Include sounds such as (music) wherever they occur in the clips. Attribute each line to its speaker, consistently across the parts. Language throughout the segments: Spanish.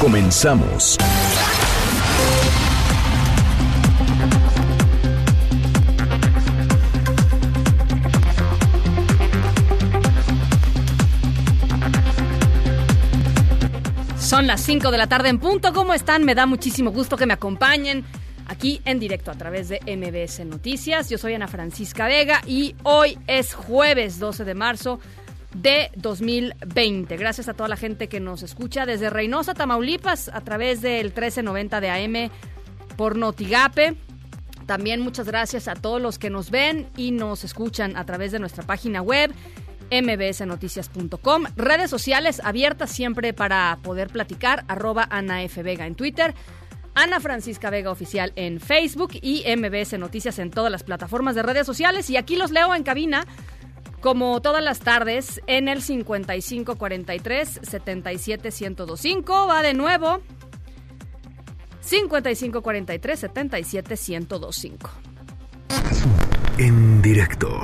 Speaker 1: Comenzamos.
Speaker 2: Son las 5 de la tarde en punto. ¿Cómo están? Me da muchísimo gusto que me acompañen aquí en directo a través de MBS Noticias. Yo soy Ana Francisca Vega y hoy es jueves 12 de marzo de 2020. Gracias a toda la gente que nos escucha desde Reynosa, Tamaulipas, a través del 1390 de AM por Notigape. También muchas gracias a todos los que nos ven y nos escuchan a través de nuestra página web mbsnoticias.com. Redes sociales abiertas siempre para poder platicar, arroba Ana F. Vega en Twitter, Ana Francisca Vega Oficial en Facebook y MBS Noticias en todas las plataformas de redes sociales. Y aquí los leo en cabina, como todas las tardes, en el 5543 77125. Va de nuevo. 5543 77125.
Speaker 3: En directo.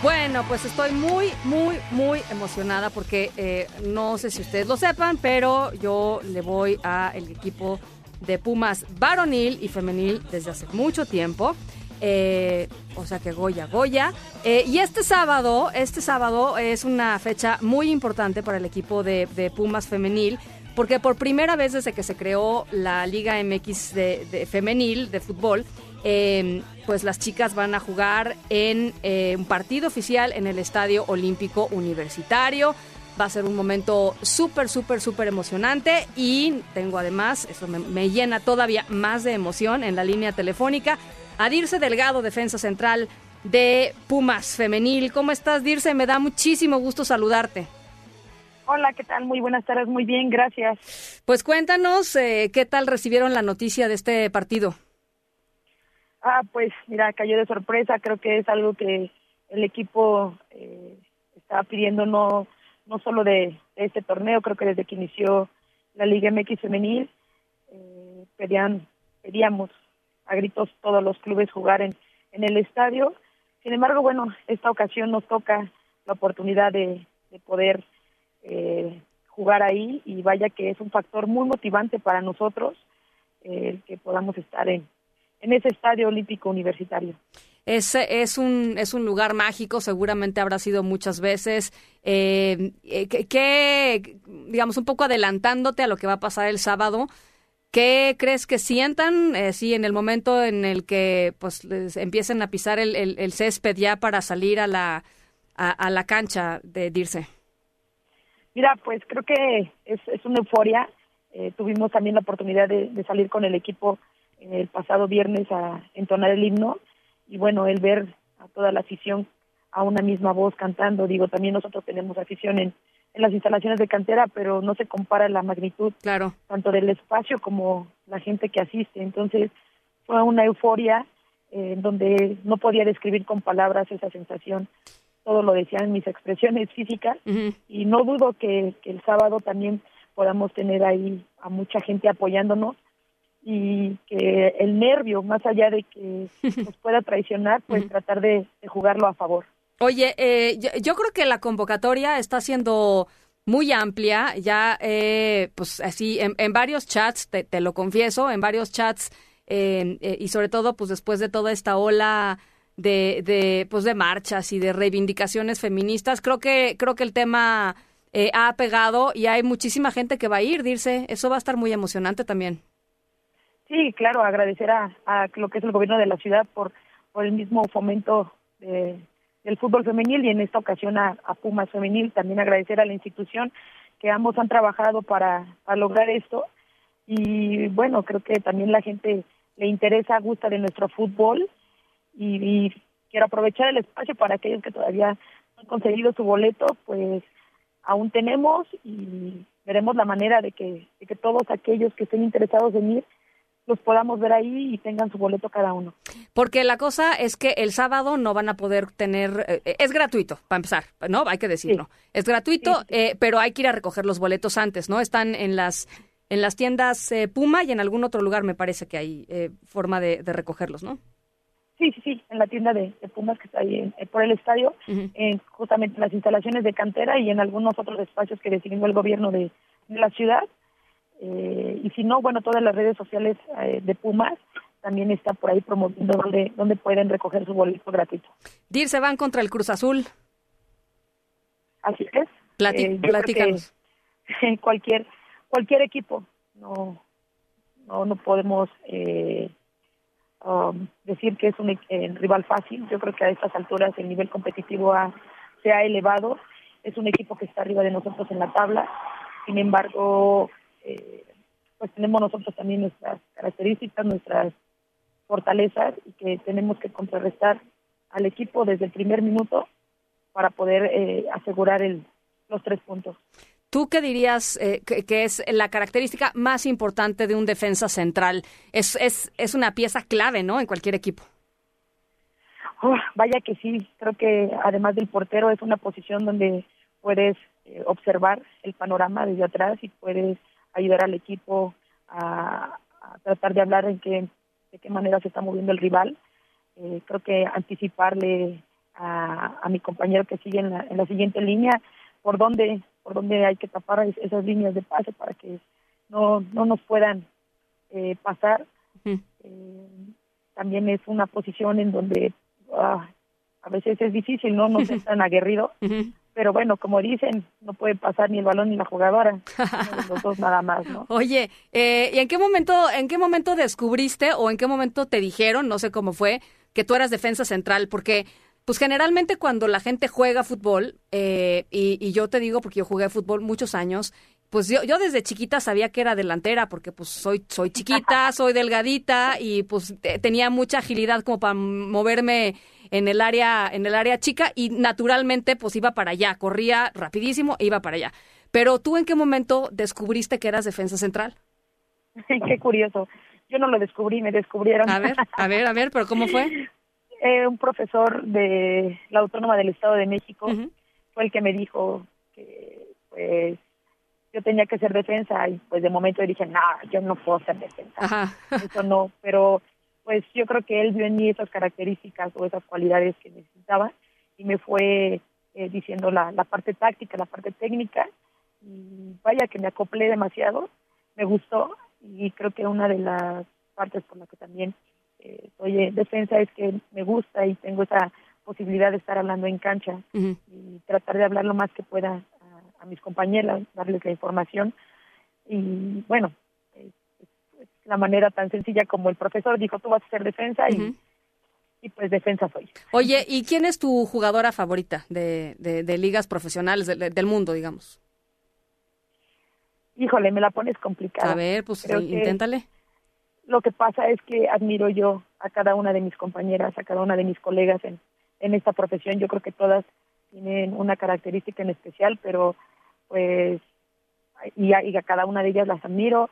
Speaker 2: Bueno, pues estoy muy, muy, muy emocionada porque eh, no sé si ustedes lo sepan, pero yo le voy al equipo de Pumas varonil y femenil desde hace mucho tiempo. Eh, o sea que Goya, Goya. Eh, y este sábado, este sábado es una fecha muy importante para el equipo de, Pumas femenil porque por primera vez desde que se creó la Liga MX de femenil de fútbol, eh, pues las chicas van a jugar en eh, un partido oficial en el Estadio Olímpico Universitario. Va a ser un momento súper, súper, súper emocionante y tengo además, eso me, me, llena todavía más de emoción en la línea telefónica, a Dirce Delgado, defensa central de Pumas Femenil. ¿Cómo estás, Dirce? Me da muchísimo gusto saludarte.
Speaker 4: Hola, ¿qué tal? Muy buenas tardes, muy bien, gracias.
Speaker 2: Pues cuéntanos eh, qué tal recibieron la noticia de este partido.
Speaker 4: Ah, pues mira, cayó de sorpresa, creo que es algo que el equipo eh, estaba pidiendo no, no solo de, este torneo, creo que desde que inició la Liga MX femenil, eh, pedían, pedíamos a gritos todos los clubes jugar en, en el estadio. Sin embargo, bueno, esta ocasión nos toca la oportunidad de, de poder eh, jugar ahí y vaya que es un factor muy motivante para nosotros eh, el que podamos estar en, en ese estadio olímpico universitario.
Speaker 2: Es, es, un, es un lugar mágico, seguramente habrá sido muchas veces. Eh, ¿qué, digamos, un poco adelantándote a lo que va a pasar el sábado, ¿qué crees que sientan, eh, sí, en el momento en el que pues les empiecen a pisar el, el, el césped ya para salir a la, a, a la cancha de Dirce?
Speaker 4: Mira, pues creo que es, es una euforia. Eh, tuvimos también la oportunidad de, de salir con el equipo el pasado viernes a entonar el himno y bueno, el ver a toda la afición a una misma voz cantando, digo, también nosotros tenemos afición en, en las instalaciones de cantera, pero no se compara la magnitud
Speaker 2: claro.
Speaker 4: tanto del espacio como la gente que asiste, entonces fue una euforia eh, donde no podía describir con palabras esa sensación, todo lo decían mis expresiones físicas uh -huh. y no dudo que, que el sábado también podamos tener ahí a mucha gente apoyándonos y que el nervio, más allá de que (laughs) nos pueda traicionar, pues tratar de, de, jugarlo a favor.
Speaker 2: Oye, eh, yo, yo, creo que la convocatoria está siendo muy amplia, ya eh, pues así en, en varios chats, te, te, lo confieso, en varios chats eh, y sobre todo pues después de toda esta ola de, de pues de marchas y de reivindicaciones feministas, creo que creo que el tema eh, ha pegado y hay muchísima gente que va a ir, dirse, eso va a estar muy emocionante también.
Speaker 4: Sí, claro, agradecer a, a lo que es el gobierno de la ciudad por, por el mismo fomento de, del fútbol femenil y en esta ocasión a, a Pumas femenil. También agradecer a la institución que ambos han trabajado para, para lograr esto. Y bueno, creo que también la gente le interesa, gusta de nuestro fútbol y, quiero aprovechar el espacio para aquellos que todavía no han conseguido su boleto, pues aún tenemos y veremos la manera de que, de que todos aquellos que estén interesados en ir los podamos ver ahí y tengan su boleto cada uno.
Speaker 2: Porque la cosa es que el sábado no van a poder tener, eh, es gratuito, para empezar, ¿no? Hay que decirlo. Es gratuito,
Speaker 4: Sí, sí.
Speaker 2: eh, pero hay que ir a recoger los boletos antes, ¿no? Están en las en las tiendas eh, Puma y en algún otro lugar me parece que hay eh, forma de, de recogerlos, ¿no?
Speaker 4: Sí, sí, sí, en la tienda de, de Pumas que está ahí en- por el estadio, en justamente en las instalaciones de cantera y en algunos otros espacios que decidió el gobierno de, de la ciudad. Eh, y si no, bueno, todas las redes sociales eh, de Pumas también está por ahí promoviendo donde, donde pueden recoger su boleto gratuito.
Speaker 2: Dir se van contra el Cruz Azul.
Speaker 4: Así es. Eh,
Speaker 2: platícanos. (laughs)
Speaker 4: cualquier cualquier equipo no no no podemos eh, um, decir que es un eh, rival fácil yo creo que a estas alturas el nivel competitivo ha- se ha elevado es un equipo que está arriba de nosotros en la tabla sin embargo eh, pues tenemos nosotros también nuestras características nuestras fortalezas y que tenemos que contrarrestar al equipo desde el primer minuto para poder eh, asegurar el, los tres puntos.
Speaker 2: ¿Tú qué dirías eh, que, que es la característica más importante de un defensa central? Es, es, es una pieza clave, ¿no? En cualquier equipo.
Speaker 4: Uf, vaya que sí, creo que además del portero es una posición donde puedes eh, observar el panorama desde atrás y puedes ayudar al equipo a, a tratar de hablar en qué, de qué manera se está moviendo el rival. Eh, creo que anticiparle a, a mi compañero que sigue en la, en la siguiente línea por dónde por dónde hay que tapar es- esas líneas de pase para que no no nos puedan eh, pasar eh, también es una posición en donde ah, a veces es difícil, ¿no? No ser (laughs) tan aguerrido. Pero bueno, como dicen, no puede pasar ni el balón ni la jugadora, (laughs) los dos nada más, ¿no?
Speaker 2: Oye, eh, ¿y en qué momento, en qué momento descubriste o en qué momento te dijeron, no sé cómo fue, que tú eras defensa central? Porque, pues generalmente cuando la gente juega fútbol, eh, y, y yo te digo porque yo jugué fútbol muchos años, pues yo, yo desde chiquita sabía que era delantera, porque pues soy, soy chiquita, (laughs) soy delgadita y pues te- tenía mucha agilidad como para moverme en el área, en el área chica y naturalmente pues iba para allá, corría rapidísimo e iba para allá. Pero tú en qué momento descubriste que eras defensa central?
Speaker 4: Qué curioso. Yo no lo descubrí, me descubrieron.
Speaker 2: A ver, a ver, a ver, pero ¿cómo fue? (laughs)
Speaker 4: Eh, un profesor de la Autónoma del Estado de México fue el que me dijo que pues yo tenía que ser defensa y pues de momento dije, no, yo no puedo ser defensa.
Speaker 2: Ajá. (laughs)
Speaker 4: eso no, pero pues yo creo que él vio en mí esas características o esas cualidades que necesitaba y me fue eh, diciendo la, la parte táctica, la parte técnica y vaya que me acoplé demasiado, me gustó y creo que una de las partes por la que también eh, soy eh, defensa es que me gusta y tengo esa posibilidad de estar hablando en cancha y tratar de hablar lo más que pueda a, mis compañeras, darles la información y bueno, es, es- es la manera tan sencilla como el profesor dijo, tú vas a ser defensa y, y pues defensa soy.
Speaker 2: Oye, ¿y quién es tu jugadora favorita de, de, de ligas profesionales de- de- del mundo, digamos?
Speaker 4: Híjole, me la pones complicada.
Speaker 2: A ver, pues
Speaker 4: Creo
Speaker 2: inténtale.
Speaker 4: Lo que pasa es que admiro yo a cada una de mis compañeras, a cada una de mis colegas en, en esta profesión. Yo creo que todas tienen una característica en especial, pero pues y a, y cada una de ellas las admiro.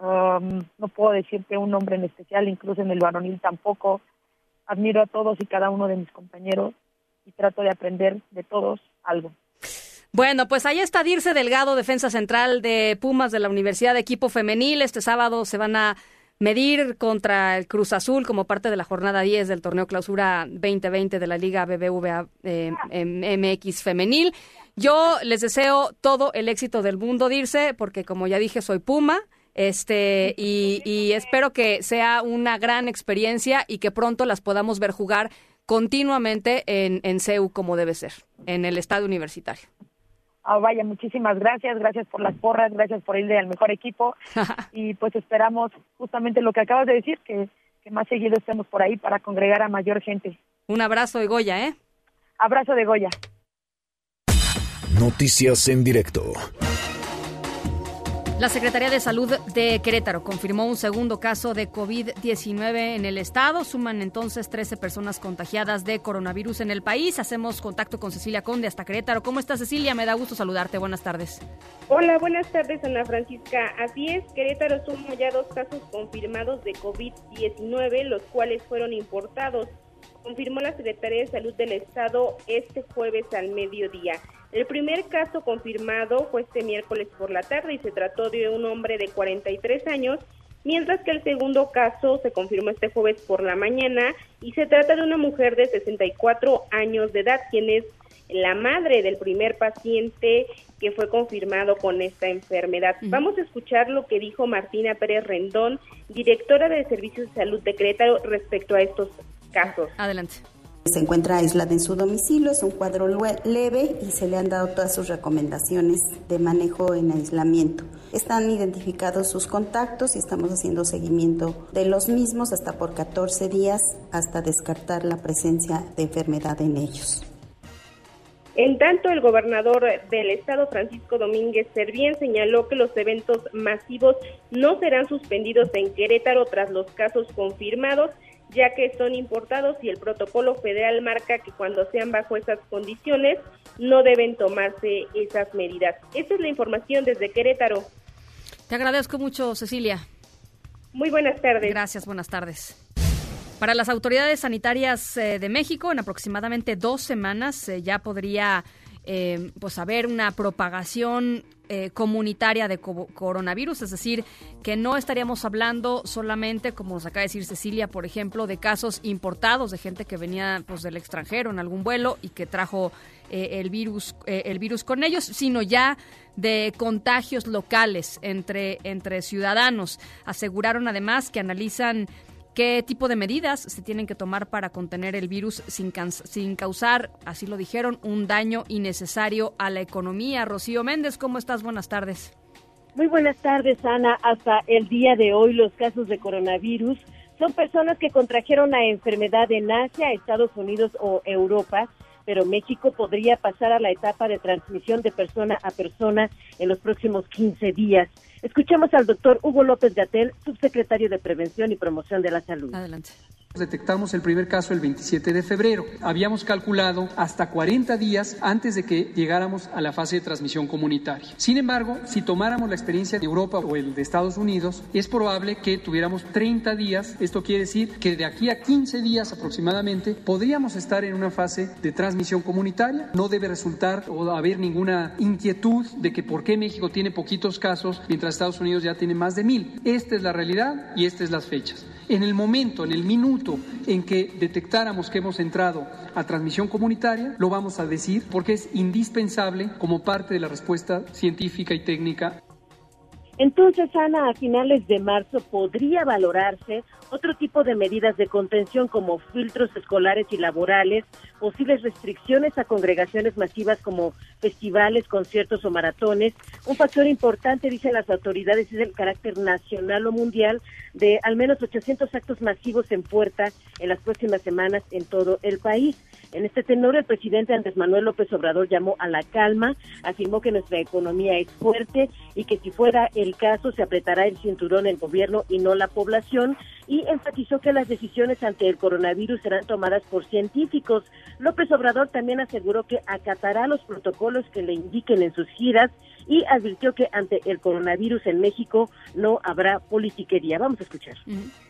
Speaker 4: Um, no puedo decirte un nombre en especial, incluso en el varonil tampoco. Admiro a todos y cada uno de mis compañeros y trato de aprender de todos algo.
Speaker 2: Bueno, pues ahí está Dirce Delgado, defensa central de Pumas de la Universidad de Equipo Femenil. Este sábado se van a medir contra el Cruz Azul como parte de la jornada 10 del torneo clausura 2020 de la Liga BBVA eh, em- MX Femenil. Yo les deseo todo el éxito del mundo, Dirce, porque como ya dije, soy Puma. Este, y, y espero que sea una gran experiencia y que pronto las podamos ver jugar continuamente en, en CEU como debe ser, en el estadio universitario.
Speaker 4: Ah, vaya, muchísimas gracias, gracias por las porras, gracias por irle al mejor equipo (laughs) y pues esperamos justamente lo que acabas de decir, que, que más seguido estemos por ahí para congregar a mayor gente.
Speaker 2: Un abrazo de Goya, ¿eh?
Speaker 4: Abrazo de Goya.
Speaker 1: Noticias en directo.
Speaker 2: La Secretaría de Salud de Querétaro confirmó un segundo caso de COVID-19 en el estado. Suman entonces 13 personas contagiadas de coronavirus en el país. Hacemos contacto con Cecilia Conde hasta Querétaro. ¿Cómo estás, Cecilia? Me da gusto saludarte. Buenas tardes.
Speaker 5: Hola, buenas tardes, Ana Francisca. Así es, Querétaro suma ya dos casos confirmados de COVID-19, los cuales fueron importados confirmó la Secretaría de Salud del Estado este jueves al mediodía. El primer caso confirmado fue este miércoles por la tarde y se trató de un hombre de 43 años, mientras que el segundo caso se confirmó este jueves por la mañana y se trata de una mujer de 64 años de edad, quien es la madre del primer paciente que fue confirmado con esta enfermedad. Vamos a escuchar lo que dijo Martina Pérez Rendón, directora de Servicios de Salud de Querétaro, respecto a estos
Speaker 2: Adelante.
Speaker 6: Se encuentra aislada en su domicilio, es un cuadro leve y se le han dado todas sus recomendaciones de manejo en aislamiento. Están identificados sus contactos y estamos haciendo seguimiento de los mismos hasta por 14 días hasta descartar la presencia de enfermedad en ellos.
Speaker 5: En tanto, el gobernador del estado, Francisco Domínguez Servién, señaló que los eventos masivos no serán suspendidos en Querétaro tras los casos confirmados ya que son importados y el protocolo federal marca que cuando sean bajo esas condiciones no deben tomarse esas medidas. Esta es la información desde Querétaro.
Speaker 2: Te agradezco mucho, Cecilia.
Speaker 5: Muy buenas tardes.
Speaker 2: Gracias, buenas tardes. Para las autoridades sanitarias eh, de México, en aproximadamente dos semanas eh, ya podría eh, pues haber una propagación eh, comunitaria de coronavirus, es decir, que no estaríamos hablando solamente, como nos acaba de decir Cecilia, por ejemplo, de casos importados de gente que venía pues del extranjero en algún vuelo y que trajo eh, el virus eh, el virus con ellos, sino ya de contagios locales entre entre ciudadanos. Aseguraron además que analizan qué tipo de medidas se tienen que tomar para contener el virus sin, sin causar, así lo dijeron, un daño innecesario a la economía. Rocío Méndez, ¿cómo estás? Buenas tardes.
Speaker 7: Muy buenas tardes, Ana. Hasta el día de hoy los casos de coronavirus son personas que contrajeron la enfermedad en Asia, Estados Unidos o Europa pero México podría pasar a la etapa de transmisión de persona a persona en los próximos 15 días. Escuchemos al doctor Hugo López Gatel, subsecretario de Prevención y Promoción de la Salud.
Speaker 2: Adelante.
Speaker 8: Detectamos el primer caso el 27 de febrero. Habíamos calculado hasta 40 días antes de que llegáramos a la fase de transmisión comunitaria. Sin embargo, si tomáramos la experiencia de Europa o el de Estados Unidos, es probable que tuviéramos 30 días. Esto quiere decir que de aquí a 15 días aproximadamente podríamos estar en una fase de transmisión comunitaria. No debe resultar o haber ninguna inquietud de que por qué México tiene poquitos casos mientras Estados Unidos ya tiene más de mil. Esta es la realidad y estas es las fechas. En el momento, en el minuto en que detectáramos que hemos entrado a transmisión comunitaria, lo vamos a decir porque es indispensable como parte de la respuesta científica y técnica
Speaker 7: entonces, Ana, a finales de marzo podría valorarse otro tipo de medidas de contención como filtros escolares y laborales, posibles restricciones a congregaciones masivas como festivales, conciertos o maratones. Un factor importante, dicen las autoridades, es el carácter nacional o mundial de al menos 800 actos masivos en puerta en las próximas semanas en todo el país. En este tenor, el presidente Andrés Manuel López Obrador llamó a la calma, afirmó que nuestra economía es fuerte y que si fuera el caso se apretará el cinturón el gobierno y no la población y enfatizó que las decisiones ante el coronavirus serán tomadas por científicos. López Obrador también aseguró que acatará los protocolos que le indiquen en sus giras y advirtió que ante el coronavirus en México no habrá politiquería. Vamos a escuchar.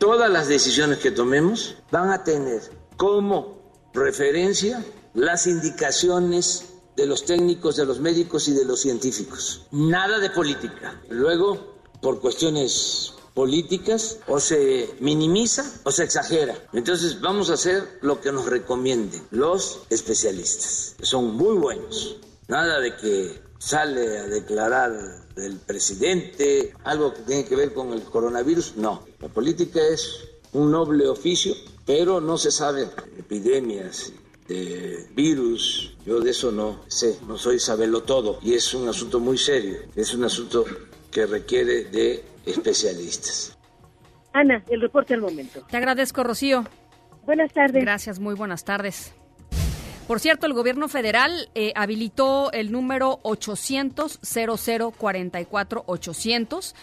Speaker 9: Todas las decisiones que tomemos van a tener como referencia las indicaciones de los técnicos, de los médicos y de los científicos. Nada de política. Luego, por cuestiones políticas, o se minimiza o se exagera. Entonces vamos a hacer lo que nos recomienden los especialistas. Son muy buenos. Nada de que sale a declarar el presidente algo que tiene que ver con el coronavirus. No, la política es un noble oficio pero no se sabe epidemias, de virus, yo de eso no sé, no soy saberlo todo y es un asunto muy serio, es un asunto que requiere de especialistas.
Speaker 7: Ana, el reporte al momento.
Speaker 2: Te agradezco, Rocío.
Speaker 7: Buenas tardes.
Speaker 2: Gracias, muy buenas tardes. Por cierto, el gobierno federal eh, habilitó el número 800 0044 800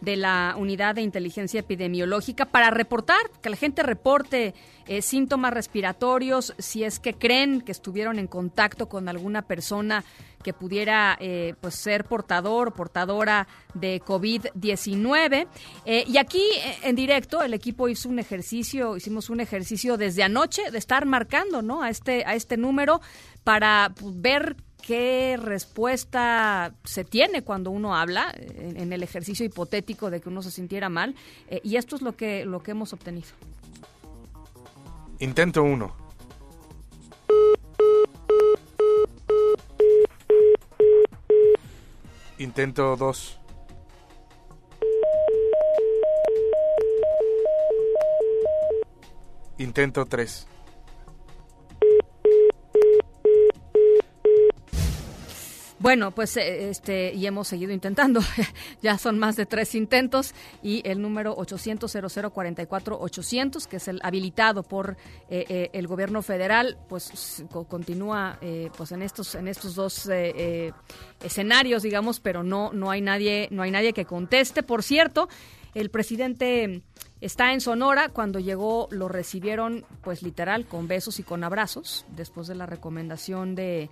Speaker 2: de la Unidad de Inteligencia Epidemiológica para reportar, que la gente reporte eh, síntomas respiratorios, si es que creen que estuvieron en contacto con alguna persona que pudiera eh, pues ser portador o portadora de COVID-19. Eh, y aquí en directo el equipo hizo un ejercicio, hicimos un ejercicio desde anoche de estar marcando ¿no? a, este, a este número para pues, ver qué respuesta se tiene cuando uno habla en, el ejercicio hipotético de que uno se sintiera mal eh, y esto es lo que lo que hemos obtenido.
Speaker 10: Intento uno. Intento dos. Intento tres.
Speaker 2: Bueno, pues eh, este y hemos seguido intentando. (laughs) ya son más de tres intentos y el número 800 0044 800 que es el habilitado por eh, eh, el gobierno federal, pues continúa pues en estos en estos dos escenarios, digamos, pero no no hay nadie no hay nadie que conteste. Por cierto, el presidente está en Sonora. Cuando llegó lo recibieron, pues literal, con besos y con abrazos, después de la recomendación de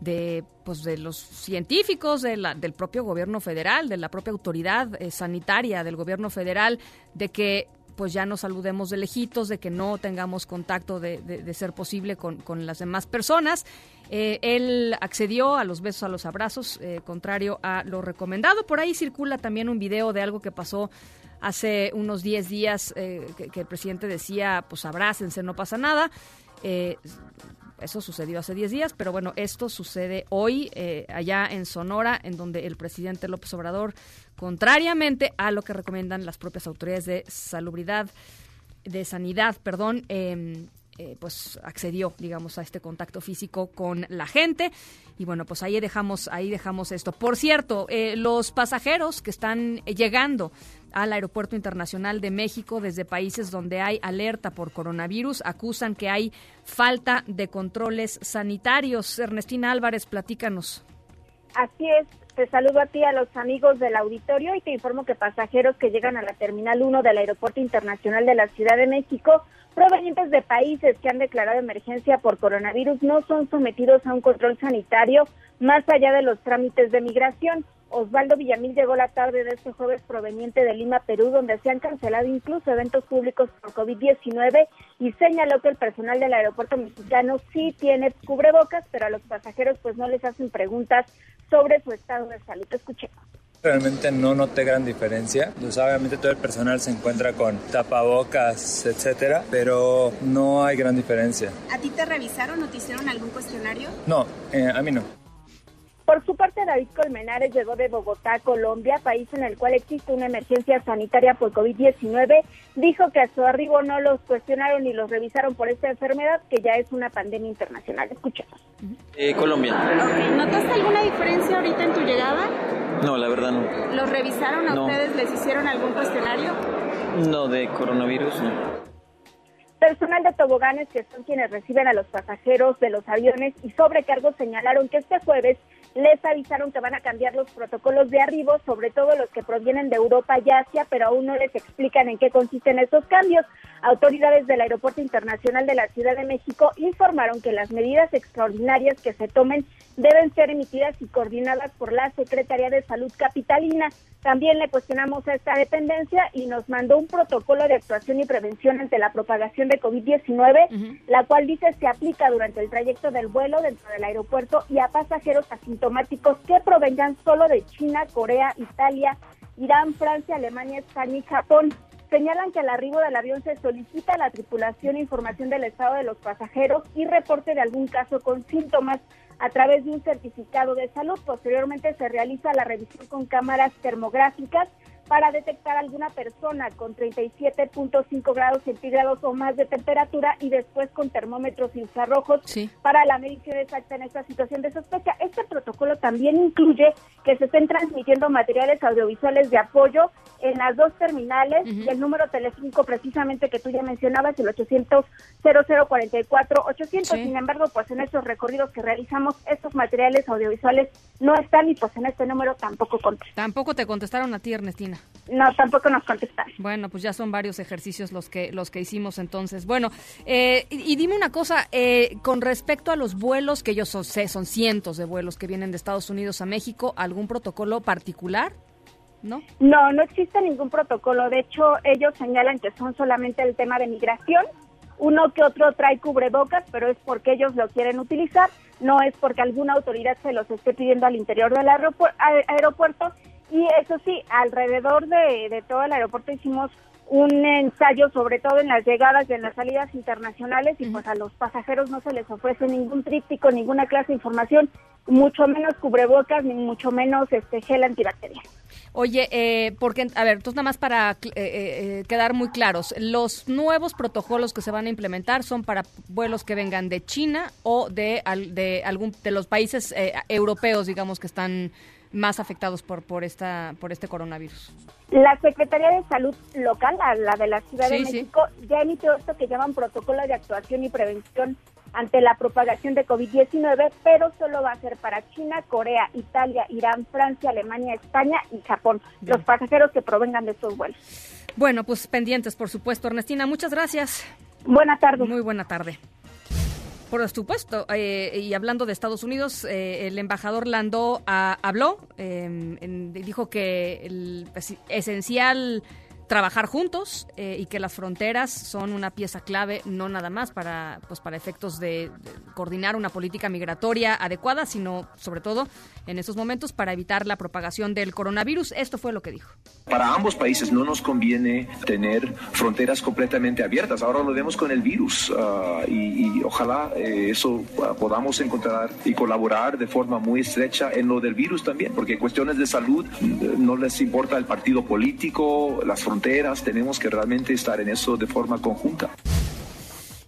Speaker 2: de, pues, de los científicos, de la, del propio gobierno federal, de la propia autoridad eh, sanitaria del gobierno federal, de que pues ya nos saludemos de lejitos, de que no tengamos contacto de, de, ser posible con, con, las demás personas. Eh, él accedió a los besos, a los abrazos, eh, contrario a lo recomendado. Por ahí circula también un video de algo que pasó hace unos 10 días, que, que, el presidente decía, pues abrácense, no pasa nada. Eso sucedió hace 10 días, pero bueno, esto sucede hoy eh, allá en Sonora, en donde el presidente López Obrador, contrariamente a lo que recomiendan las propias autoridades de salubridad, de sanidad, perdón, eh, eh, pues accedió, digamos, a este contacto físico con la gente. Y bueno, pues ahí dejamos, ahí dejamos esto. Por cierto, eh, los pasajeros que están llegando al Aeropuerto Internacional de México desde países donde hay alerta por coronavirus acusan que hay falta de controles sanitarios. Ernestina Álvarez, platícanos.
Speaker 11: Así es, te saludo a ti, a los amigos del auditorio y te informo que pasajeros que llegan a la Terminal 1 del Aeropuerto Internacional de la Ciudad de México provenientes de países que han declarado emergencia por coronavirus no son sometidos a un control sanitario más allá de los trámites de migración. Osvaldo Villamil llegó la tarde de este jueves proveniente de Lima, Perú, donde se han cancelado incluso eventos públicos por COVID-19 y señaló que el personal del aeropuerto mexicano sí tiene cubrebocas, pero a los pasajeros pues no les hacen preguntas sobre su estado salud. Escuchemos.
Speaker 12: Realmente no noté gran diferencia. Pues obviamente todo el personal se encuentra con tapabocas, etcétera, pero no hay gran diferencia.
Speaker 13: ¿A ti te revisaron o te hicieron algún cuestionario?
Speaker 12: No, eh, a mí no.
Speaker 11: Por su parte, David Colmenares llegó de Bogotá, Colombia, país en el cual existe una emergencia sanitaria por COVID-19. Dijo que a su arribo no los cuestionaron ni los revisaron por esta enfermedad, que ya es una pandemia internacional. Escuchemos.
Speaker 14: Eh, Colombia.
Speaker 13: ¿Notaste alguna diferencia ahorita en tu llegada?
Speaker 14: No, la verdad no.
Speaker 13: ¿Los revisaron a ustedes? ¿Les hicieron algún cuestionario?
Speaker 14: No, de coronavirus no.
Speaker 11: Personal de toboganes, que son quienes reciben a los pasajeros de los aviones y sobrecargos, señalaron que este jueves les avisaron que van a cambiar los protocolos de arribo, sobre todo los que provienen de Europa y Asia, pero aún no les explican en qué consisten esos cambios. Autoridades del Aeropuerto Internacional de la Ciudad de México informaron que las medidas extraordinarias que se tomen deben ser emitidas y coordinadas por la Secretaría de Salud Capitalina. También le cuestionamos a esta dependencia y nos mandó un protocolo de actuación y prevención ante la propagación de COVID-19, la cual dice se aplica durante el trayecto del vuelo dentro del aeropuerto y a pasajeros asintomáticos que provengan solo de China, Corea, Italia, Irán, Francia, Alemania, España y Japón. Señalan que al arribo del avión se solicita a la tripulación información del estado de los pasajeros y reporte de algún caso con síntomas a través de un certificado de salud. Posteriormente se realiza la revisión con cámaras termográficas para detectar a alguna persona con 37.5 grados centígrados o más de temperatura y después con termómetros infrarrojos para la medición exacta en esta situación de sospecha. Este protocolo también incluye que se estén transmitiendo materiales audiovisuales de apoyo en las dos terminales y el número telefónico precisamente que tú ya mencionabas, el 800 0044 800. Sin embargo, pues en estos recorridos que realizamos, estos materiales audiovisuales no están y pues en este número tampoco contestan.
Speaker 2: Tampoco te contestaron a ti, Ernestina.
Speaker 11: No, tampoco nos contestaron.
Speaker 2: Bueno, pues ya son varios ejercicios los que los que hicimos entonces. Bueno, eh, y, dime una cosa, eh, con respecto a los vuelos, que yo sé, son cientos de vuelos que vienen de Estados Unidos a México, ¿algún protocolo particular? ¿No?
Speaker 11: No, no existe ningún protocolo. De hecho, ellos señalan que son solamente el tema de migración. Uno que otro trae cubrebocas, pero es porque ellos lo quieren utilizar, no es porque alguna autoridad se los esté pidiendo al interior del aeropuerto y eso sí, alrededor de, todo el aeropuerto hicimos un ensayo sobre todo en las llegadas y en las salidas internacionales y pues a los pasajeros no se les ofrece ningún tríptico, ninguna clase de información, mucho menos cubrebocas ni mucho menos este gel antibacterial.
Speaker 2: Oye, eh, porque, a ver, entonces nada más para eh, eh, quedar muy claros, los nuevos protocolos que se van a implementar son para vuelos que vengan de China o de, de algún de los países europeos, digamos, que están más afectados por, por, esta, por este coronavirus?
Speaker 11: La Secretaría de Salud local, la de la Ciudad de México, ya emitió esto que llaman protocolo de actuación y prevención ante la propagación de COVID-19, pero solo va a ser para China, Corea, Italia, Irán, Francia, Alemania, España y Japón, los pasajeros que provengan de estos vuelos.
Speaker 2: Bueno, pues pendientes, por supuesto. Ernestina, muchas gracias.
Speaker 11: Buena tarde.
Speaker 2: Muy buena tarde. Por supuesto, eh, y hablando de Estados Unidos, eh, el embajador Landó ah, habló, eh, dijo que el pues, esencial trabajar juntos eh, y que las fronteras son una pieza clave no nada más para pues para efectos de, coordinar una política migratoria adecuada, sino sobre todo en estos momentos para evitar la propagación del coronavirus. Esto fue lo que dijo.
Speaker 15: Para ambos países no nos conviene tener fronteras completamente abiertas. Ahora lo vemos con el virus ah, y, ojalá eh, eso ah, podamos encontrar y colaborar de forma muy estrecha en lo del virus también, porque cuestiones de salud mm, no les importa el partido político, las fronteras tenemos que realmente estar en eso de forma conjunta.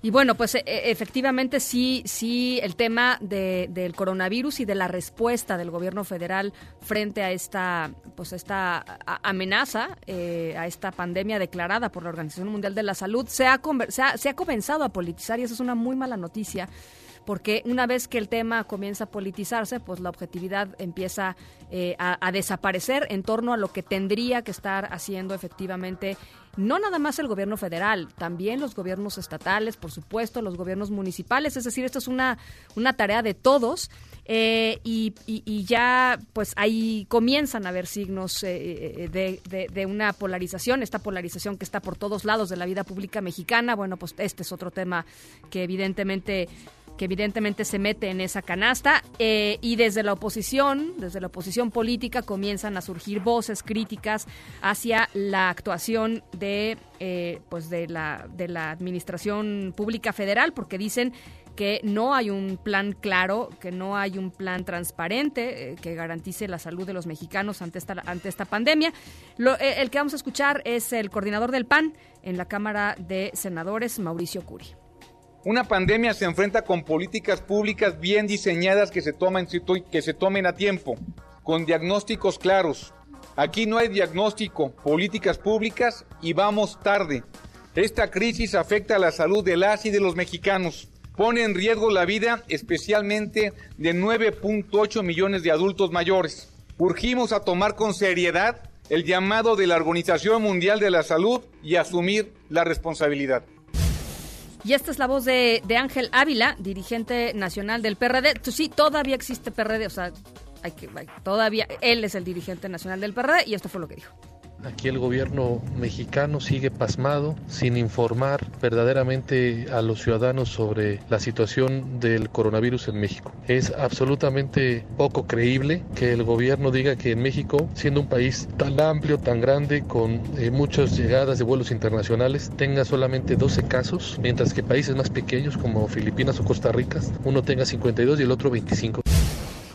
Speaker 2: Y bueno, pues e, e, efectivamente sí, sí, el tema del coronavirus y de la respuesta del gobierno federal frente a esta, pues esta amenaza, eh, a esta pandemia declarada por la Organización Mundial de la Salud, se ha, se se ha comenzado a politizar y eso es una muy mala noticia porque una vez que el tema comienza a politizarse, pues la objetividad empieza eh, a, desaparecer en torno a lo que tendría que estar haciendo efectivamente no nada más el gobierno federal, también los gobiernos estatales, por supuesto, los gobiernos municipales, es decir, esto es una, una tarea de todos. Eh, y, ya pues ahí comienzan a haber signos eh, de, de, una polarización, esta polarización que está por todos lados de la vida pública mexicana. Bueno, pues este es otro tema que evidentemente que evidentemente se mete en esa canasta eh, y desde la oposición, desde la oposición política comienzan a surgir voces críticas hacia la actuación de eh, pues de la de la administración pública federal porque dicen que no hay un plan claro, que no hay un plan transparente eh, que garantice la salud de los mexicanos ante esta, ante esta pandemia. el que vamos a escuchar es el coordinador del PAN en la Cámara de Senadores, Mauricio Curi.
Speaker 16: Una pandemia se enfrenta con políticas públicas bien diseñadas que se, tomen, a tiempo, con diagnósticos claros. Aquí no hay diagnóstico, políticas públicas y vamos tarde. Esta crisis afecta a la salud de las y de los mexicanos. Pone en riesgo la vida especialmente de 9.8 millones de adultos mayores. Urgimos a tomar con seriedad el llamado de la Organización Mundial de la Salud y asumir la responsabilidad.
Speaker 2: Y esta es la voz de, Ángel Ávila, dirigente nacional del PRD. Sí, todavía existe PRD, o sea, hay que, todavía él es el dirigente nacional del PRD y esto fue lo que dijo.
Speaker 17: Aquí el gobierno mexicano sigue pasmado, sin informar verdaderamente a los ciudadanos sobre la situación del coronavirus en México. Es absolutamente poco creíble que el gobierno diga que en México, siendo un país tan amplio, tan grande, con eh, muchas llegadas de vuelos internacionales, tenga solamente 12 casos, mientras que países más pequeños como Filipinas o Costa Rica, uno tenga 52 y el otro 25.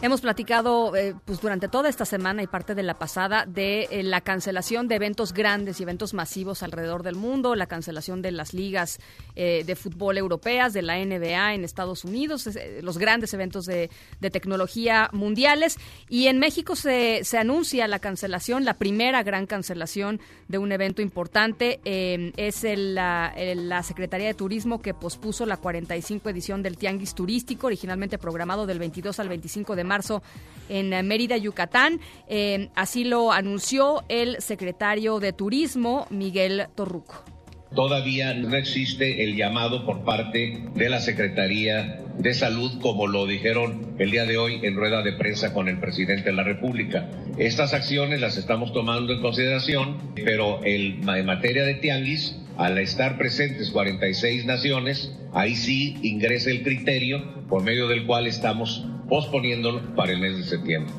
Speaker 2: Hemos platicado eh, pues durante toda esta semana y parte de la pasada de eh, la cancelación de eventos grandes y eventos masivos alrededor del mundo, la cancelación de las ligas eh, de fútbol europeas, de la NBA en Estados Unidos, los grandes eventos de, tecnología mundiales. Y en México se, se, anuncia la cancelación, la primera gran cancelación de un evento importante. es la, la Secretaría de Turismo que pospuso la 45 edición del Tianguis Turístico, originalmente programado del 22 al 25 de marzo marzo en Mérida, Yucatán. Eh, así lo anunció el secretario de Turismo, Miguel Torruco.
Speaker 18: Todavía no existe el llamado por parte de la Secretaría de Salud, como lo dijeron el día de hoy en rueda de prensa con el presidente de la República. Estas acciones las estamos tomando en consideración, pero en materia de tianguis, al estar presentes 46 naciones, ahí sí ingresa el criterio por medio del cual estamos posponiéndolo para el mes de septiembre.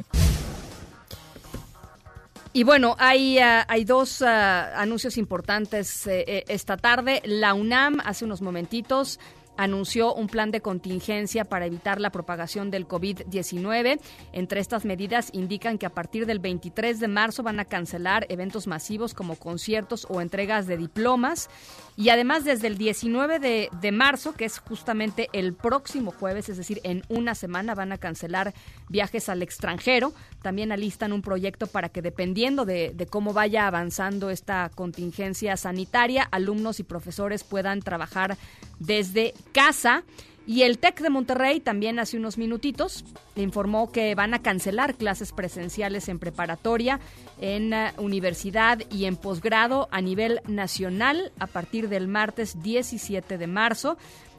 Speaker 2: Y bueno, hay, ah, hay dos ah, anuncios importantes eh, eh, esta tarde. La UNAM hace unos momentitos anunció un plan de contingencia para evitar la propagación del COVID-19. Entre estas medidas indican que a partir del 23 de marzo van a cancelar eventos masivos como conciertos o entregas de diplomas. Y además desde el 19 de, marzo, que es justamente el próximo jueves, es decir, en una semana van a cancelar viajes al extranjero. También alistan un proyecto para que dependiendo de, de cómo vaya avanzando esta contingencia sanitaria, alumnos y profesores puedan trabajar desde casa. Y el TEC de Monterrey también hace unos minutitos informó que van a cancelar clases presenciales en preparatoria, en eh, universidad y en posgrado a nivel nacional a partir del martes 17 de marzo.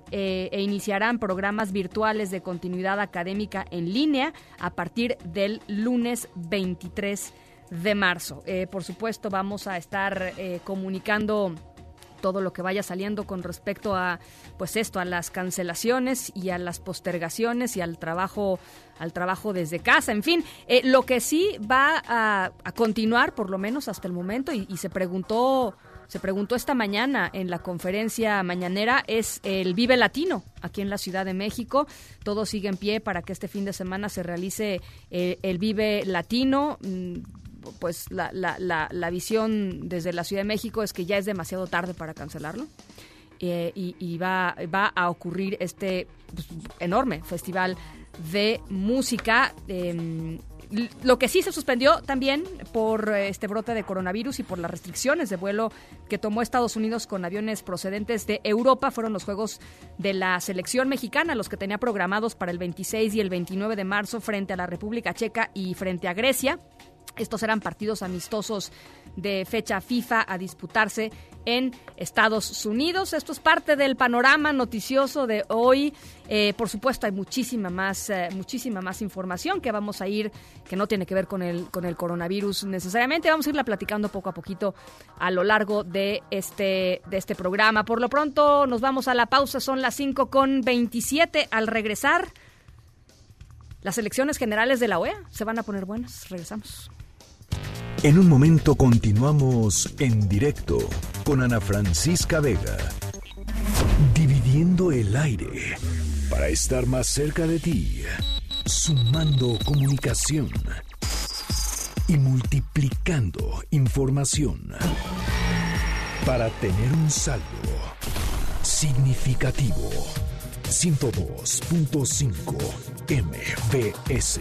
Speaker 2: Eh, e iniciarán programas virtuales de continuidad académica en línea a partir del lunes 23 de marzo. Eh, por supuesto, vamos a estar comunicando todo lo que vaya saliendo con respecto a pues esto a las cancelaciones y a las postergaciones y al trabajo al trabajo desde casa en fin eh, lo que sí va a, continuar por lo menos hasta el momento y, se preguntó se preguntó esta mañana en la conferencia mañanera es el Vive Latino aquí en la Ciudad de México. Todo sigue en pie para que este fin de semana se realice eh, el Vive Latino. Pues la, la, la, visión desde la Ciudad de México es que ya es demasiado tarde para cancelarlo. Eh, y, va, va a ocurrir este pues, enorme festival de música. Em, lo que sí se suspendió también por este brote de coronavirus y por las restricciones de vuelo que tomó Estados Unidos con aviones procedentes de Europa fueron los Juegos de la Selección Mexicana, los que tenía programados para el 26 y el 29 de marzo frente a la República Checa y frente a Grecia. Estos eran partidos amistosos de fecha FIFA a disputarse en Estados Unidos. Esto es parte del panorama noticioso de hoy. Eh, por supuesto, hay muchísima más, eh, muchísima más información que vamos a ir, que no tiene que ver con el, con el coronavirus necesariamente. Vamos a irla platicando poco a poquito a lo largo de este, de este programa. Por lo pronto, nos vamos a la pausa. Son las 5 con 27. Al regresar, las elecciones generales de la OEA se van a poner buenas. Regresamos.
Speaker 1: En un momento continuamos en directo con Ana Francisca Vega. Dividiendo el aire para estar más cerca de ti. Sumando comunicación y multiplicando información para tener un saldo significativo. 102.5 MBS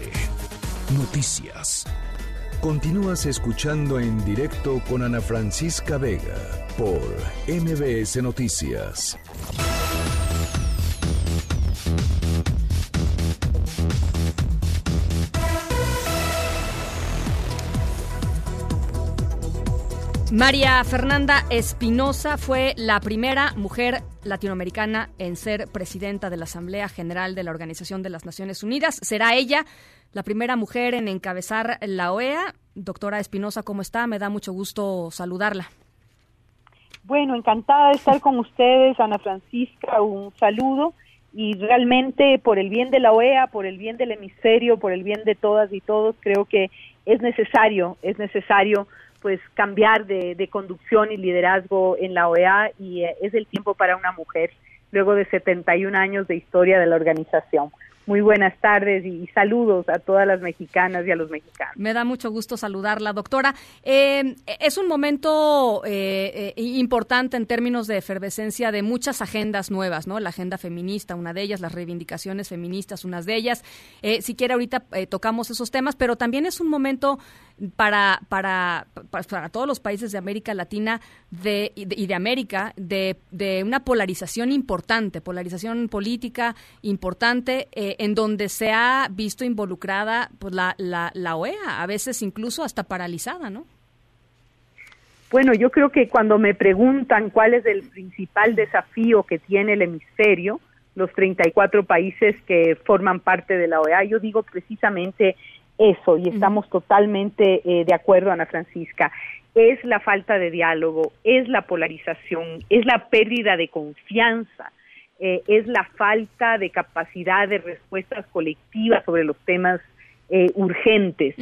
Speaker 1: Noticias. Continúas escuchando en directo con Ana Francisca Vega por MBS Noticias.
Speaker 2: María Fernanda Espinosa fue la primera mujer latinoamericana en ser presidenta de la Asamblea General de la Organización de las Naciones Unidas. Será ella la primera mujer en encabezar la OEA. Doctora Espinosa, ¿cómo está? Me da mucho gusto saludarla.
Speaker 19: Bueno, encantada de estar con ustedes, Ana Francisca, un saludo y realmente por el bien de la OEA, por el bien del hemisferio, por el bien de todas y todos, creo que es necesario, es necesario pues cambiar de, conducción y liderazgo en la OEA y eh, es el tiempo para una mujer luego de 71 años de historia de la organización. Muy buenas tardes y saludos a todas las mexicanas y a los mexicanos.
Speaker 2: Me da mucho gusto saludarla, doctora. Eh, es un momento eh, eh, importante en términos de efervescencia de muchas agendas nuevas, ¿no? La agenda feminista, una de ellas, las reivindicaciones feministas, unas de ellas. si quiere, ahorita tocamos esos temas, pero también es un momento para, para, para, todos los países de América Latina de, y, de, América de, de, una polarización importante, polarización política importante, eh, en donde se ha visto involucrada pues, la, la, la OEA, a veces incluso hasta paralizada, ¿no?
Speaker 19: Bueno, yo creo que cuando me preguntan cuál es el principal desafío que tiene el hemisferio, los 34 países que forman parte de la OEA, yo digo precisamente eso y estamos totalmente eh, de acuerdo, Ana Francisca. Es la falta de diálogo, es la polarización, es la pérdida de confianza, eh, es la falta de capacidad de respuestas colectivas sobre los temas eh, urgentes.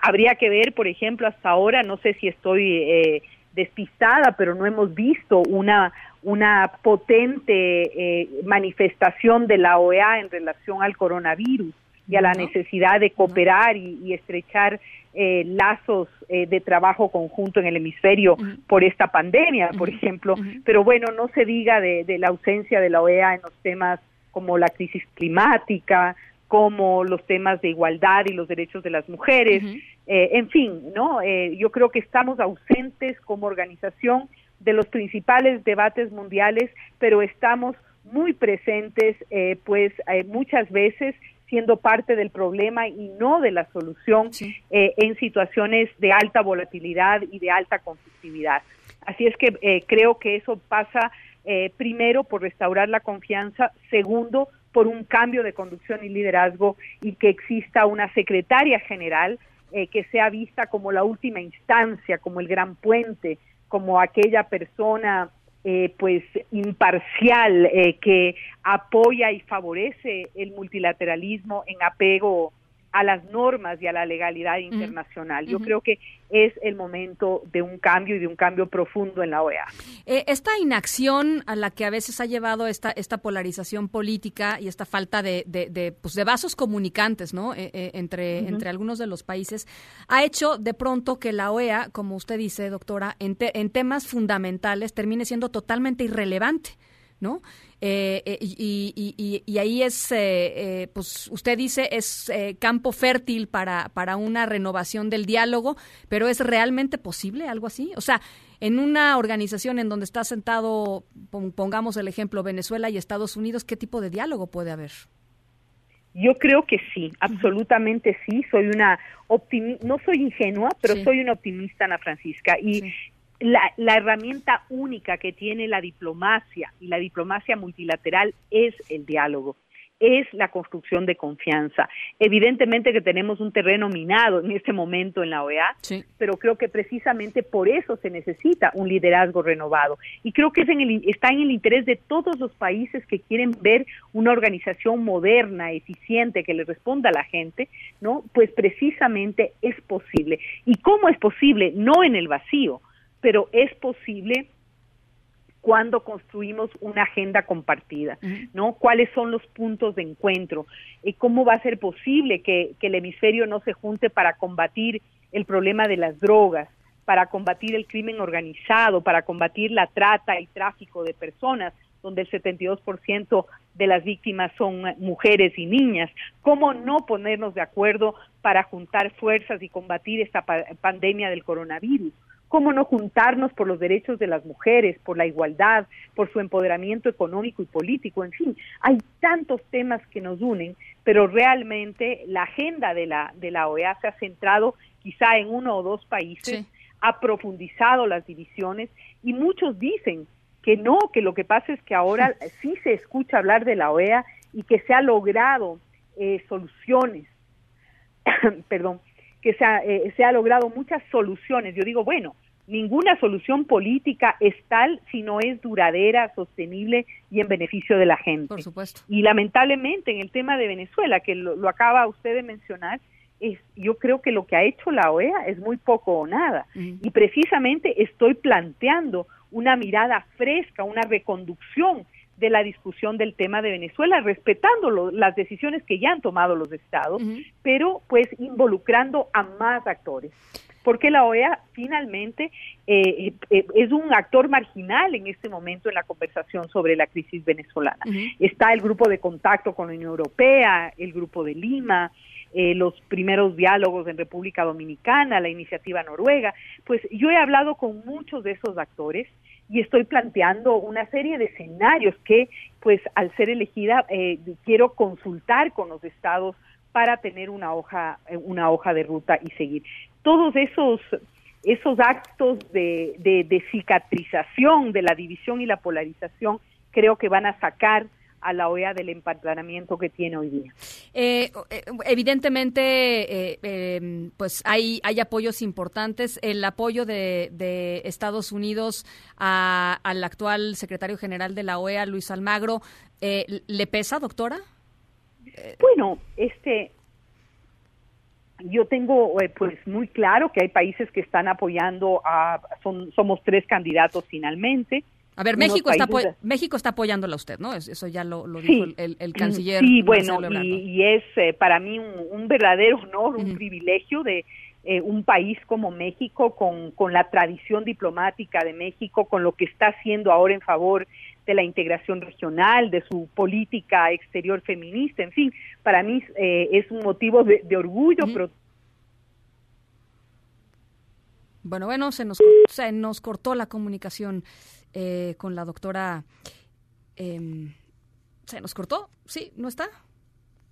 Speaker 19: habría que ver, por ejemplo, hasta ahora, no sé si estoy despistada, pero no hemos visto una una potente manifestación de la OEA en relación al coronavirus y a la necesidad de cooperar y, estrechar eh, lazos eh, de trabajo conjunto en el hemisferio por esta pandemia, por ejemplo. Pero bueno, no se diga de, la ausencia de la OEA en los temas como la crisis climática, como los temas de igualdad y los derechos de las mujeres, eh, en fin, ¿no? yo creo que estamos ausentes como organización de los principales debates mundiales, pero estamos muy presentes, pues muchas veces siendo parte del problema y no de la solución eh, en situaciones de alta volatilidad y de alta conflictividad. Así es que eh, creo que eso pasa eh, primero por restaurar la confianza, segundo por un cambio de conducción y liderazgo y que exista una secretaria general que sea vista como la última instancia, como el gran puente, como aquella persona eh, pues imparcial eh, que apoya y favorece el multilateralismo en apego a las normas y a la legalidad internacional. Yo creo que es el momento de un cambio y de un cambio profundo en la OEA.
Speaker 2: Eh, esta inacción a la que a veces ha llevado esta, esta polarización política y esta falta de, de, pues de vasos comunicantes ¿no? Eh, eh, entre, entre algunos de los países, ha hecho de pronto que la OEA, como usted dice, doctora, en, en temas fundamentales termine siendo totalmente irrelevante. ¿No? Eh, eh, y, y, ahí es, eh, pues usted dice, es campo fértil para, para una renovación del diálogo, pero ¿es realmente posible algo así? O sea, en una organización en donde está sentado, pongamos el ejemplo, Venezuela y Estados Unidos, ¿qué tipo de diálogo puede haber?
Speaker 19: Yo creo que sí, absolutamente sí. Soy una no soy ingenua, pero soy una optimista, Ana Francisca. Y la, la, herramienta única que tiene la diplomacia y la diplomacia multilateral es el diálogo, es la construcción de confianza. Evidentemente que tenemos un terreno minado en este momento en la OEA, pero creo que precisamente por eso se necesita un liderazgo renovado. Y creo que es en el, está en el interés de todos los países que quieren ver una organización moderna, eficiente, que le responda a la gente, ¿no? Pues precisamente es posible. ¿Y cómo es posible? No en el vacío pero es posible cuando construimos una agenda compartida, ¿no? ¿Cuáles son los puntos de encuentro? ¿Y ¿Cómo va a ser posible que, que el hemisferio no se junte para combatir el problema de las drogas, para combatir el crimen organizado, para combatir la trata y tráfico de personas, donde el 72% de las víctimas son mujeres y niñas. ¿Cómo no ponernos de acuerdo para juntar fuerzas y combatir esta pandemia del coronavirus? Cómo no juntarnos por los derechos de las mujeres, por la igualdad, por su empoderamiento económico y político, en fin, hay tantos temas que nos unen, pero realmente la agenda de la de la OEA se ha centrado quizá en uno o dos países, ha profundizado las divisiones y muchos dicen que no, que lo que pasa es que ahora (laughs) sí se escucha hablar de la OEA y que se ha logrado eh, soluciones, (clears throat) perdón, que se ha, eh, se ha logrado muchas soluciones. Yo digo, bueno, ninguna solución política es tal si no es duradera, sostenible y en beneficio de la gente.
Speaker 2: Por supuesto.
Speaker 19: Y lamentablemente en el tema de Venezuela, que lo, acaba usted de mencionar, es, yo creo que lo que ha hecho la OEA es muy poco o nada. Y precisamente estoy planteando una mirada fresca, una reconducción de la discusión del tema de Venezuela, respetando lo- las decisiones que ya han tomado los estados, pero pues involucrando a más actores. Porque la OEA finalmente eh, eh, es un actor marginal en este momento en la conversación sobre la crisis venezolana. Está el grupo de contacto con la Unión Europea, el grupo de Lima, eh, los primeros diálogos en República Dominicana, la iniciativa noruega. Pues yo he hablado con muchos de esos actores y estoy planteando una serie de escenarios que, pues, al ser elegida, eh, quiero consultar con los estados para tener una hoja, eh, una hoja de ruta y seguir. Todos esos esos actos de, de, de cicatrización de la división y la polarización creo que van a sacar a la OEA del empantanamiento que tiene hoy día.
Speaker 2: Eh, eh, evidentemente, eh, eh, pues hay, hay apoyos importantes. El apoyo de, de Estados Unidos a- al actual secretario general de la OEA, Luis Almagro, ¿le pesa, doctora?
Speaker 19: Bueno, este, yo tengo eh, pues muy claro que hay países que están apoyando a, son, somos tres candidatos finalmente.
Speaker 2: A ver, México está,
Speaker 19: países-
Speaker 2: México está apoyándola a usted, ¿no? Es- Eso ya lo, lo dijo el, el- el canciller.
Speaker 19: Sí,
Speaker 2: Marcelo
Speaker 19: bueno, y, es eh, para mí un, un verdadero honor, un privilegio de eh, un país como México, con, con la tradición diplomática de México, con lo que está haciendo ahora en favor de la integración regional, de su política exterior feminista, en fin, para mí eh, es un motivo de, de orgullo, pero
Speaker 2: Bueno, bueno, se nos, se nos cortó la comunicación eh, con la doctora. em, ¿Se nos cortó? Sí, ¿no está?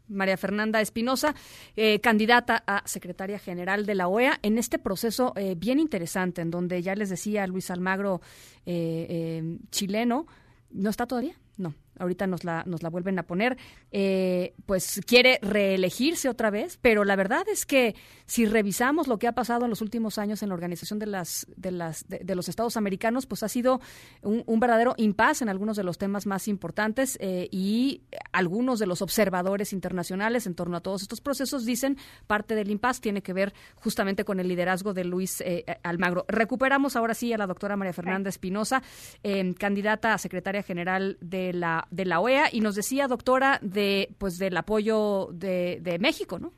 Speaker 2: María Fernanda Espinosa, eh, candidata a secretaria general de la OEA, en este proceso eh, bien interesante, en donde ya les decía Luis Almagro, eh, eh, chileno, ¿no está todavía? No, ahorita nos la, nos la vuelven a poner, eh, pues quiere reelegirse otra vez, pero la verdad es que si revisamos lo que ha pasado en los últimos años en la organización de las de las de, de los Estados Americanos, pues ha sido un, un verdadero impasse en algunos de los temas más importantes eh, y algunos de los observadores internacionales en torno a todos estos procesos dicen parte del impasse tiene que ver justamente con el liderazgo de Luis eh, Almagro. Recuperamos ahora sí a la doctora María Fernanda Espinosa, eh, candidata a secretaria general de la de la OEA y nos decía doctora de pues del apoyo de, de México, ¿no?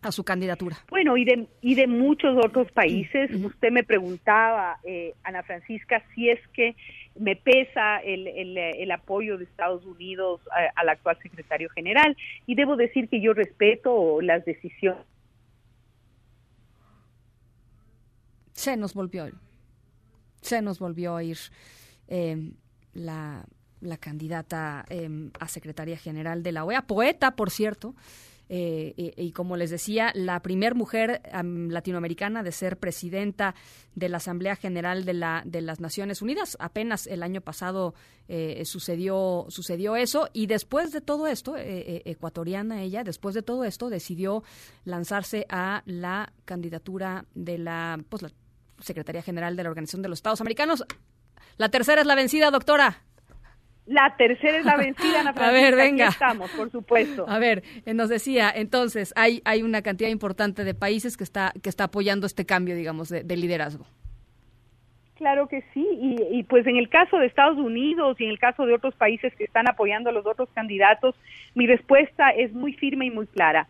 Speaker 2: A su candidatura.
Speaker 19: Bueno, y de, y de muchos otros países. Usted me preguntaba, eh, Ana Francisca, si es que me pesa el, el, el apoyo de Estados Unidos al actual secretario general. Y debo decir que yo respeto las decisiones.
Speaker 2: Se nos volvió, se nos volvió a ir eh, la, la candidata eh, a secretaria general de la OEA, poeta, por cierto, eh, y, y como les decía, la primer mujer am, latinoamericana de ser presidenta de la Asamblea General de, la, de las Naciones Unidas. Apenas el año pasado eh, sucedió, sucedió eso y después de todo esto, eh, eh, ecuatoriana ella, después de todo esto decidió lanzarse a la candidatura de la, pues, la Secretaría General de la Organización de los Estados Americanos. La tercera es la vencida, doctora.
Speaker 19: La tercera es la (laughs) vencida, Ana
Speaker 2: A
Speaker 19: Francisca.
Speaker 2: ver,
Speaker 19: Aquí
Speaker 2: venga.
Speaker 19: estamos, por supuesto.
Speaker 2: A ver, eh, nos decía, entonces, hay, hay una cantidad importante de países que está, que está apoyando este cambio, digamos, de, de liderazgo.
Speaker 19: Claro que sí, y, y pues en el caso de Estados Unidos y en el caso de otros países que están apoyando a los otros candidatos, mi respuesta es muy firme y muy clara.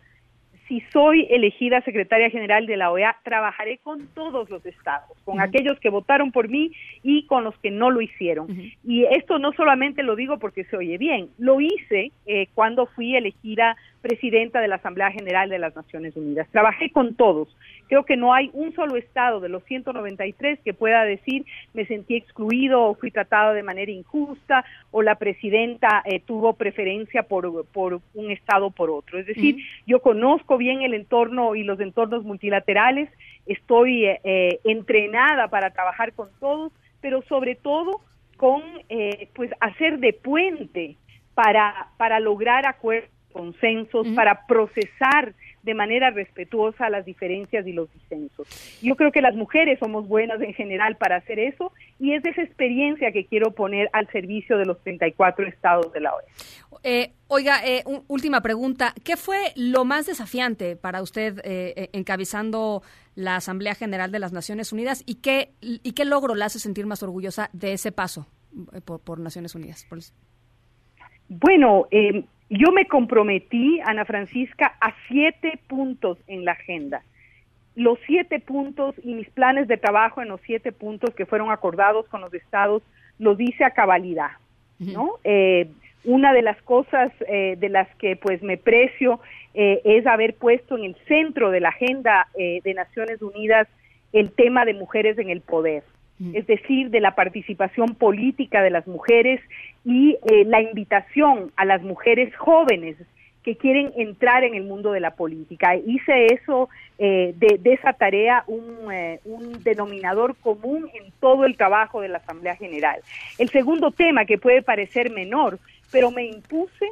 Speaker 19: Si soy elegida secretaria general de la OEA, trabajaré con todos los estados, con aquellos que votaron por mí y con los que no lo hicieron. Y esto no solamente lo digo porque se oye bien, lo hice eh, cuando fui elegida presidenta de la Asamblea General de las Naciones Unidas. Trabajé con todos. Creo que no hay un solo estado de los 193 que pueda decir me sentí excluido o fui tratado de manera injusta o la presidenta eh, tuvo preferencia por, por un estado por otro. Es decir, yo conozco bien el entorno y los entornos multilaterales, estoy eh, eh, entrenada para trabajar con todos, pero sobre todo con eh, pues hacer de puente para, para lograr acuerdos, consensos, para procesar de manera respetuosa las diferencias y los disensos. Yo creo que las mujeres somos buenas en general para hacer eso y es esa experiencia que quiero poner al servicio de los 34 estados de la OEA.
Speaker 2: Eh, oiga, eh, un- última pregunta. ¿Qué fue lo más desafiante para usted eh, eh, encabezando la Asamblea General de las Naciones Unidas y qué, y qué logro la hace sentir más orgullosa de ese paso eh, por, por Naciones Unidas?
Speaker 19: Bueno, eh, yo me comprometí, Ana Francisca, a siete puntos en la agenda. Los siete puntos y mis planes de trabajo en los siete puntos que fueron acordados con los estados lo dice a cabalidad, ¿no? Eh, una de las cosas eh, de las que pues me precio eh, es haber puesto en el centro de la agenda eh, de Naciones Unidas el tema de mujeres en el poder, es decir, de la participación política de las mujeres y eh, la invitación a las mujeres jóvenes que quieren entrar en el mundo de la política. Hice eso, eh, de, esa tarea, un, eh, un denominador común en todo el trabajo de la Asamblea General. El segundo tema, que puede parecer menor, pero me impuse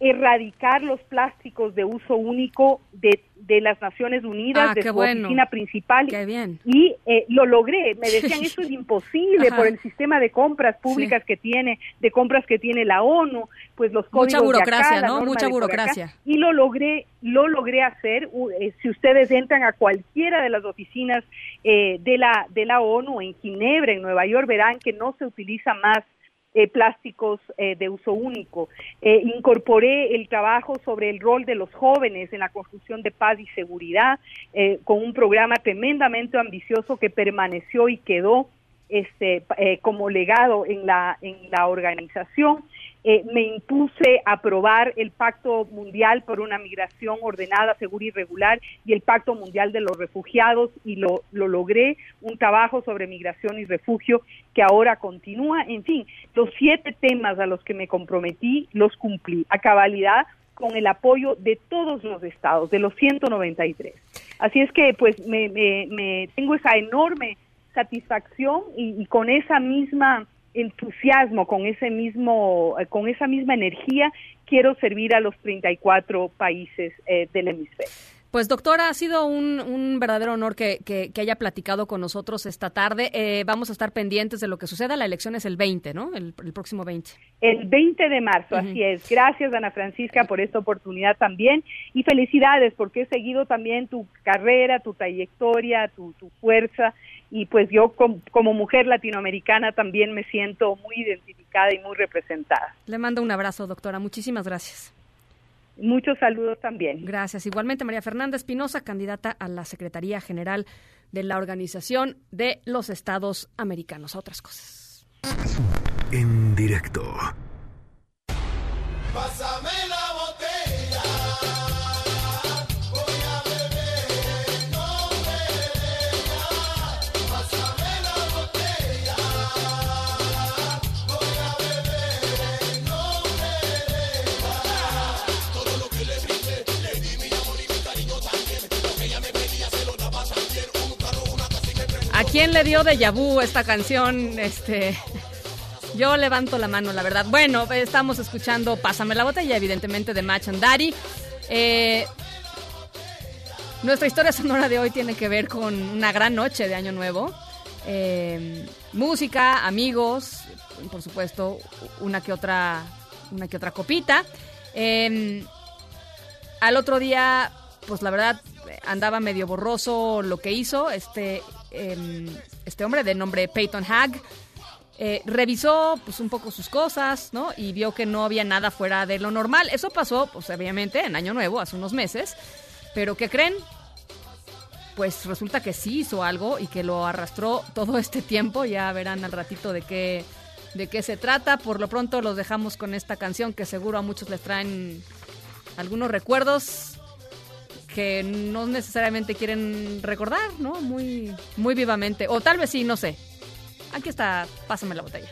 Speaker 19: erradicar los plásticos de uso único de, de las Naciones Unidas,
Speaker 2: Ah,
Speaker 19: de su
Speaker 2: bueno.
Speaker 19: oficina principal.
Speaker 2: Qué bien.
Speaker 19: Y eh, lo logré. Me decían, eso es imposible
Speaker 2: Ajá.
Speaker 19: por el sistema de compras públicas que tiene, de compras que tiene la ONU, pues los códigos
Speaker 2: Mucha
Speaker 19: de
Speaker 2: burocracia,
Speaker 19: acá,
Speaker 2: ¿no? Mucha
Speaker 19: acá.
Speaker 2: burocracia.
Speaker 19: Y lo logré, lo logré hacer. Eh, si ustedes entran a cualquiera de las oficinas eh, de la de la ONU en Ginebra, en Nueva York, verán que no se utiliza más eh, plásticos eh, de uso único. Eh, incorporé el trabajo sobre el rol de los jóvenes en la construcción de paz y seguridad eh, con un programa tremendamente ambicioso que permaneció y quedó este, eh, como legado en la, en la organización. Eh, me impuse aprobar el Pacto Mundial por una Migración Ordenada, Segura y Regular y el Pacto Mundial de los Refugiados y lo, lo logré, un trabajo sobre migración y refugio que ahora continúa. En fin, los siete temas a los que me comprometí los cumplí a cabalidad con el apoyo de todos los estados, de los 193. Así es que pues me, me- me tengo esa enorme satisfacción y, y con esa misma entusiasmo, con ese mismo, eh, con esa misma energía, quiero servir a los 34 países eh, del hemisferio.
Speaker 2: Pues doctora, ha sido un, un verdadero honor que, que- que haya platicado con nosotros esta tarde. Eh, vamos a estar pendientes de lo que suceda. La elección es el 20, ¿no? El, el próximo 20.
Speaker 19: El 20 de marzo, así es. Gracias, Ana Francisca, por esta oportunidad también. Y felicidades, porque he seguido también tu carrera, tu trayectoria, tu, tu fuerza. Y pues yo, com- como mujer latinoamericana, también me siento muy identificada y muy representada.
Speaker 2: Le mando un abrazo, doctora. Muchísimas gracias.
Speaker 19: Muchos saludos también.
Speaker 2: Gracias. Igualmente, María Fernanda Espinosa, candidata a la Secretaría General de la Organización de los Estados Americanos. A otras cosas.
Speaker 1: En directo.
Speaker 20: Pásame
Speaker 2: quién le dio de vu esta canción? Este. Yo levanto la mano, la verdad. Bueno, estamos escuchando Pásame la botella, evidentemente, de Match and Daddy. Eh, nuestra historia sonora de hoy tiene que ver con una gran noche de Año Nuevo. Eh, música, amigos, por supuesto, una que otra, una que otra copita. Eh, al otro día, pues la verdad, andaba medio borroso lo que hizo este, eh, este hombre de nombre Peyton Hag. Eh, revisó pues un poco sus cosas, ¿no? Y vio que no había nada fuera de lo normal. Eso pasó, pues obviamente, en Año Nuevo, hace unos meses. Pero ¿qué creen? Pues resulta que sí hizo algo y que lo arrastró todo este tiempo. Ya verán al ratito de qué, de qué se trata. Por lo pronto los dejamos con esta canción que seguro a muchos les traen algunos recuerdos que no necesariamente quieren recordar, ¿no? Muy, muy vivamente. O tal vez sí, no sé. Aquí está, pásame la botella.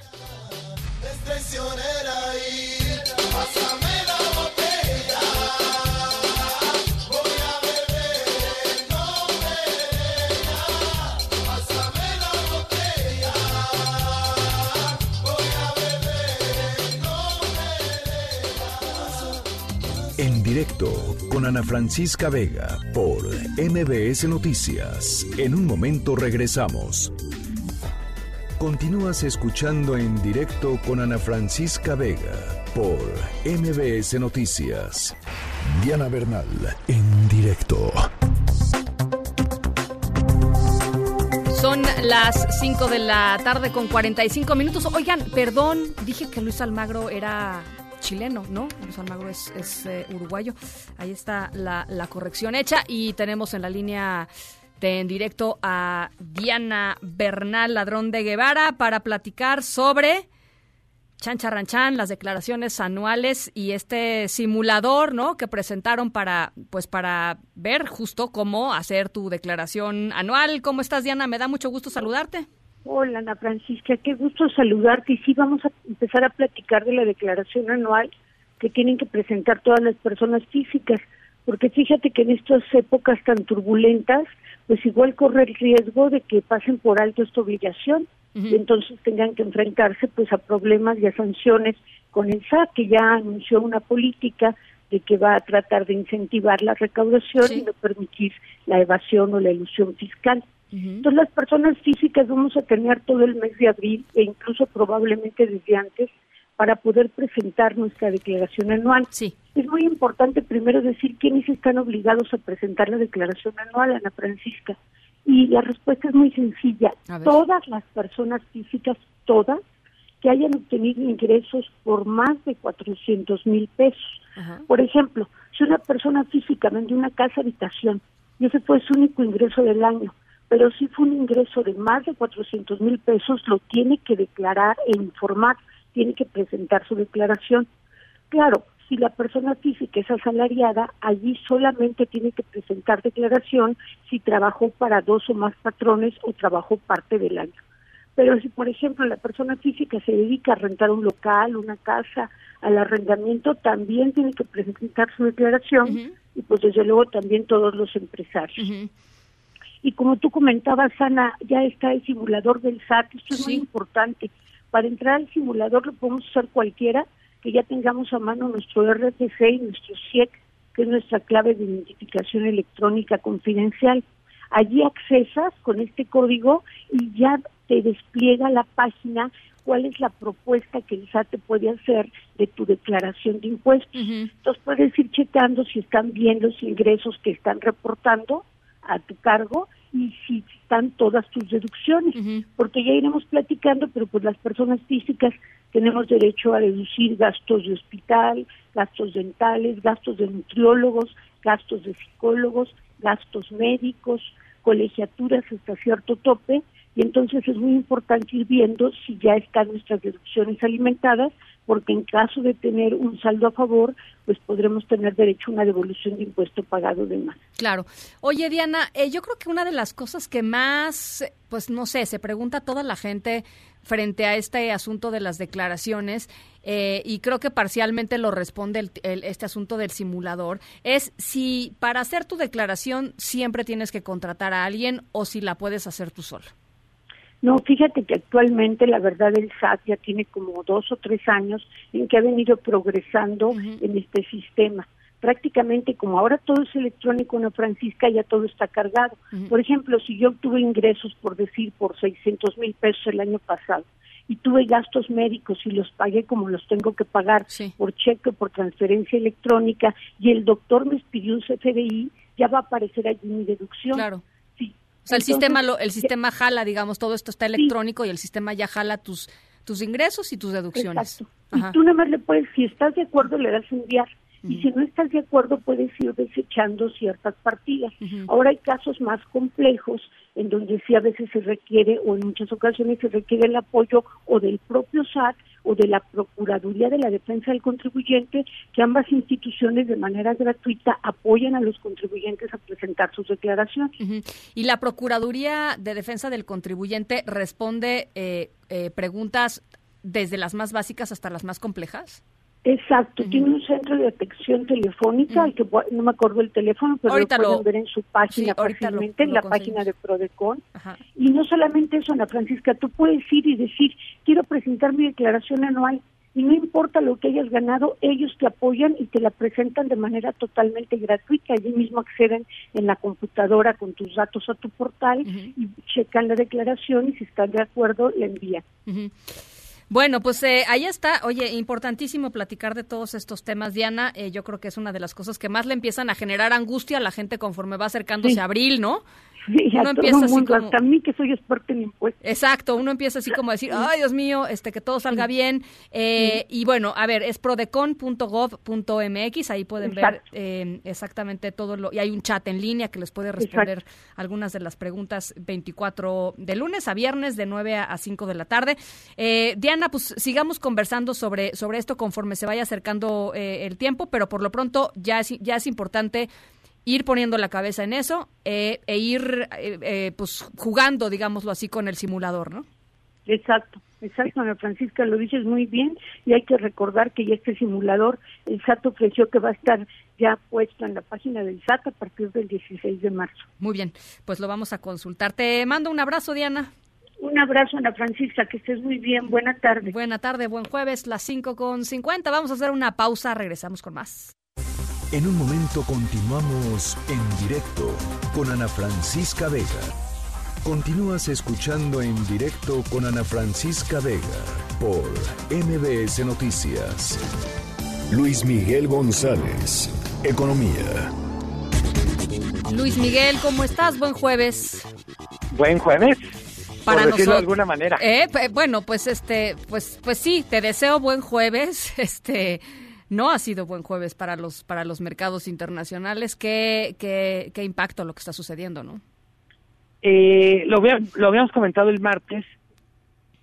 Speaker 1: En directo con Ana Francisca Vega por MBS Noticias. En un momento regresamos. Continúas escuchando en directo con Ana Francisca Vega por MBS Noticias. Diana Bernal en directo.
Speaker 2: Son las 5 de la tarde con 45 minutos. Oigan, perdón, dije que Luis Almagro era chileno, ¿no? Luis Almagro es, eh, uruguayo. Ahí está la, corrección hecha y tenemos en la línea en directo a Diana Bernal Ladrón de Guevara para platicar sobre Chan Charranchan, las declaraciones anuales y este simulador, ¿no? Que presentaron para, pues, para ver justo cómo hacer tu declaración anual. ¿Cómo estás, Diana? Me da mucho gusto saludarte.
Speaker 21: Hola, Ana Francisca, qué gusto saludarte. Y sí, vamos a empezar a platicar de la declaración anual que tienen que presentar todas las personas físicas, porque fíjate que en estas épocas tan turbulentas, pues igual corre el riesgo de que pasen por alto esta obligación y entonces tengan que enfrentarse pues a problemas y a sanciones con el SAT, que ya anunció una política de que va a tratar de incentivar la recaudación y no permitir la evasión o la ilusión fiscal. Entonces las personas físicas vamos a tener todo el mes de abril e incluso probablemente desde antes para poder presentar nuestra declaración anual.
Speaker 2: Sí.
Speaker 21: Es muy importante primero decir quiénes están obligados a presentar la declaración anual, Ana Francisca. Y la respuesta es muy sencilla. Todas las personas físicas, todas, que hayan obtenido ingresos por más de 400 mil pesos. Por ejemplo, si una persona física vende una casa habitación y ese fue su único ingreso del año, pero si fue un ingreso de más de 400 mil pesos, lo tiene que declarar e informar, tiene que presentar su declaración. Claro, si la persona física es asalariada, allí solamente tiene que presentar declaración si trabajó para dos o más patrones o trabajó parte del año. Pero si, por ejemplo, la persona física se dedica a rentar un local, una casa, al arrendamiento, también tiene que presentar su declaración y pues desde luego también todos los empresarios. Y como tú comentabas, Ana, ya está el simulador del SAT, esto es muy importante. Para entrar al simulador lo podemos usar cualquiera, que ya tengamos a mano nuestro RFC y nuestro CIEC, que es nuestra clave de identificación electrónica confidencial. Allí accesas con este código y ya te despliega la página cuál es la propuesta que el SAT te puede hacer de tu declaración de impuestos. Entonces puedes ir checando si están bien los ingresos que están reportando a tu cargo y si están todas tus deducciones, porque ya iremos platicando, pero pues las personas físicas tenemos derecho a deducir gastos de hospital, gastos dentales, gastos de nutriólogos, gastos de psicólogos, gastos médicos, colegiaturas hasta cierto tope, y entonces es muy importante ir viendo si ya están nuestras deducciones alimentadas, porque en caso de tener un saldo a favor, pues podremos tener derecho a una devolución de impuesto pagado de más.
Speaker 2: Claro. Oye, Diana, eh, yo creo que una de las cosas que más, pues no sé, se pregunta toda la gente frente a este asunto de las declaraciones, eh, y creo que parcialmente lo responde el- el- este asunto del simulador, es si para hacer tu declaración siempre tienes que contratar a alguien o si la puedes hacer tú solo.
Speaker 21: No, fíjate que actualmente la verdad el SAT ya tiene como dos o tres años en que ha venido progresando en este sistema. Prácticamente como ahora todo es electrónico, Ana Francisca, ya todo está cargado. Por ejemplo, si yo obtuve ingresos, por decir, por 600 mil pesos el año pasado y tuve gastos médicos y los pagué como los tengo que pagar por cheque, por transferencia electrónica y el doctor me pidió un CFDI, ya va a aparecer allí mi deducción.
Speaker 2: Claro. Sea, el
Speaker 21: Entonces,
Speaker 2: sistema, lo, el sistema jala, digamos, todo esto está electrónico y el sistema ya jala tus, tus ingresos y tus deducciones.
Speaker 21: Exacto.
Speaker 2: Ajá.
Speaker 21: Y tú nada más le puedes, si estás de acuerdo, le das enviar. Y si no estás de acuerdo, puedes ir desechando ciertas partidas. Ahora hay casos más complejos en donde sí a veces se requiere, o en muchas ocasiones se requiere el apoyo o del propio SAT o de la Procuraduría de la Defensa del Contribuyente, que ambas instituciones de manera gratuita apoyan a los contribuyentes a presentar sus declaraciones.
Speaker 2: Y la Procuraduría de Defensa del Contribuyente responde eh, eh, preguntas desde las más básicas hasta las más complejas.
Speaker 21: Exacto, tiene un centro de atención telefónica, al que no me acuerdo el teléfono, pero
Speaker 2: Ahorita
Speaker 21: lo pueden
Speaker 2: lo-
Speaker 21: ver en su página
Speaker 2: Sí, lo-
Speaker 21: en la página de Prodecon.
Speaker 2: Ajá.
Speaker 21: Y no solamente eso, Ana Francisca, tú puedes ir y decir, quiero presentar mi declaración anual, y no importa lo que hayas ganado, ellos te apoyan y te la presentan de manera totalmente gratuita. Allí mismo acceden en la computadora con tus datos a tu portal y checan la declaración y si están de acuerdo, la envían.
Speaker 2: Bueno, pues eh, ahí está. Oye, importantísimo platicar de todos estos temas, Diana. Eh, yo creo que es una de las cosas que más le empiezan a generar angustia a la gente conforme va acercándose
Speaker 21: Sí.
Speaker 2: abril, ¿no?
Speaker 21: Sí, a
Speaker 2: uno
Speaker 21: todo
Speaker 2: empieza así
Speaker 21: mundo,
Speaker 2: como...
Speaker 21: hasta a mí que soy experta en impuestos.
Speaker 2: Exacto, uno empieza así como a decir, ay Dios mío, este que todo salga bien. Eh, y bueno, a ver, es prodecon.gov.mx, ahí pueden ver eh, exactamente todo lo, y hay un chat en línea que les puede responder algunas de las preguntas 24 de lunes a viernes de 9 a 5 de la tarde. Eh, Diana, pues sigamos conversando sobre, sobre esto conforme se vaya acercando eh, el tiempo, pero por lo pronto ya es, ya es importante ir poniendo la cabeza en eso eh, e ir eh, eh, pues jugando, digámoslo así, con el simulador, ¿no?
Speaker 21: Exacto, exacto, Ana Francisca, lo dices muy bien y hay que recordar que ya este simulador, el SAT ofreció que va a estar ya puesto en la página del SAT a partir del 16 de marzo.
Speaker 2: Muy bien, pues lo vamos a consultar. Te mando un abrazo, Diana.
Speaker 21: Un abrazo, Ana Francisca, que estés muy bien. Buena tarde.
Speaker 2: Buena tarde, buen jueves, las 5 con 50. Vamos a hacer una pausa, regresamos con más.
Speaker 1: En un momento continuamos en directo con Ana Francisca Vega. Continúas escuchando en directo con Ana Francisca Vega por MBS Noticias. Luis Miguel González, Economía.
Speaker 2: Luis Miguel, ¿cómo estás? Buen jueves.
Speaker 22: Buen jueves.
Speaker 2: Para
Speaker 22: por decirlo
Speaker 2: nosotros.
Speaker 22: de alguna manera.
Speaker 2: Eh, bueno, pues este, pues, pues sí, te deseo buen jueves. (laughs) Este, no ha sido buen jueves para los, para los mercados internacionales. ¿Qué, qué, qué impacto lo que está sucediendo, no?
Speaker 22: Eh, lo, lo habíamos comentado el martes.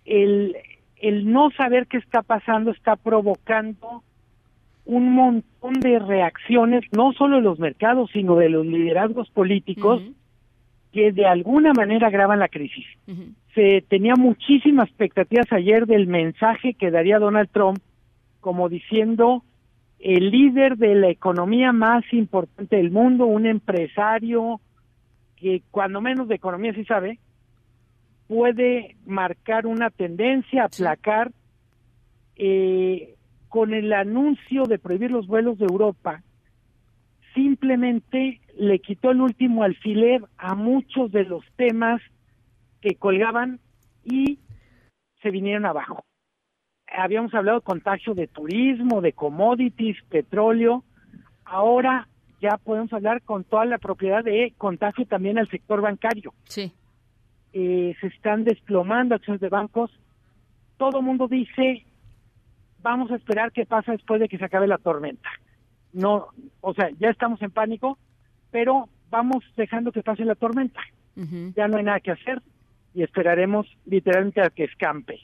Speaker 22: El, el no saber qué está pasando está provocando un montón de reacciones, no solo de los mercados, sino de los liderazgos políticos, que de alguna manera agravan la crisis. Se tenía muchísimas expectativas ayer del mensaje que daría Donald Trump, como diciendo el líder de la economía más importante del mundo, un empresario que cuando menos de economía sí sabe, puede marcar una tendencia, aplacar eh, con el anuncio de prohibir los vuelos de Europa, simplemente le quitó el último alfiler a muchos de los temas que colgaban y se vinieron abajo. Habíamos hablado de contagio de turismo, de commodities, petróleo. Ahora ya podemos hablar con toda la propiedad de contagio también al sector bancario.
Speaker 2: Sí.
Speaker 22: Eh, se están desplomando acciones de bancos. Todo el mundo dice, vamos a esperar qué pasa después de que se acabe la tormenta. No, o sea, ya estamos en pánico, pero vamos dejando que pase la tormenta. Ya no hay nada que hacer y esperaremos literalmente a que escampe.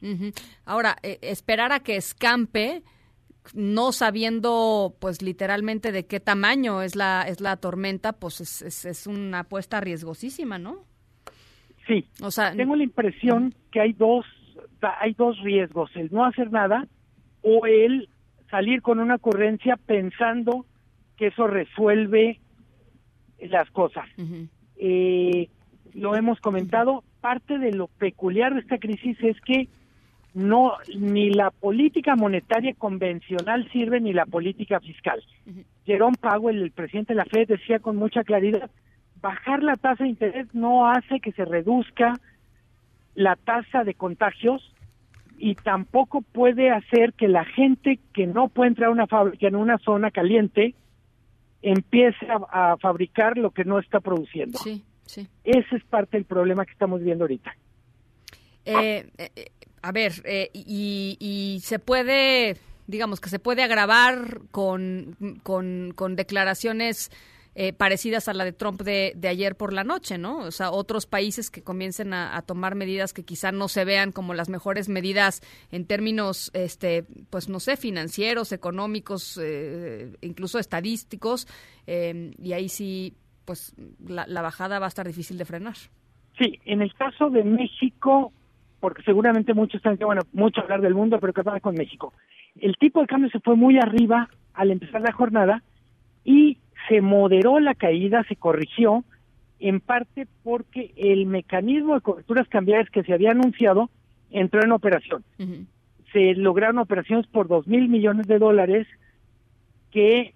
Speaker 2: Ahora, eh, esperar a que escampe, no sabiendo, pues literalmente de qué tamaño es la es la tormenta, pues es, es, es una apuesta riesgosísima, ¿no?
Speaker 22: Sí.
Speaker 2: O sea,
Speaker 22: tengo la impresión que hay dos hay dos riesgos, el no hacer nada o el salir con una ocurrencia pensando que eso resuelve las cosas. Eh, lo hemos comentado, parte de lo peculiar de esta crisis es que no ni la política monetaria convencional sirve ni la política fiscal. Jerome Powell, el presidente de la Fed, decía con mucha claridad, bajar la tasa de interés no hace que se reduzca la tasa de contagios y tampoco puede hacer que la gente que no puede entrar a una fábrica en una zona caliente empiece a, a fabricar lo que no está produciendo.
Speaker 2: Sí, sí.
Speaker 22: Ese es parte del problema que estamos viendo ahorita.
Speaker 2: Eh, eh, eh, a ver, eh, y, y se puede, digamos que se puede agravar con, con, con declaraciones eh, parecidas a la de Trump de, de ayer por la noche, ¿no? O sea, otros países que comiencen a, a tomar medidas que quizá no se vean como las mejores medidas en términos, este, pues no sé, financieros, económicos, incluso estadísticos, y ahí sí, pues la, la bajada va a estar difícil de frenar.
Speaker 22: Sí, en el caso de México, porque seguramente muchos están bueno, mucho hablar del mundo, pero ¿qué pasa con México? El tipo de cambio se fue muy arriba al empezar la jornada y se moderó la caída, se corrigió, en parte porque el mecanismo de coberturas cambiarias que se había anunciado entró en operación. Se lograron operaciones por dos mil millones de dólares que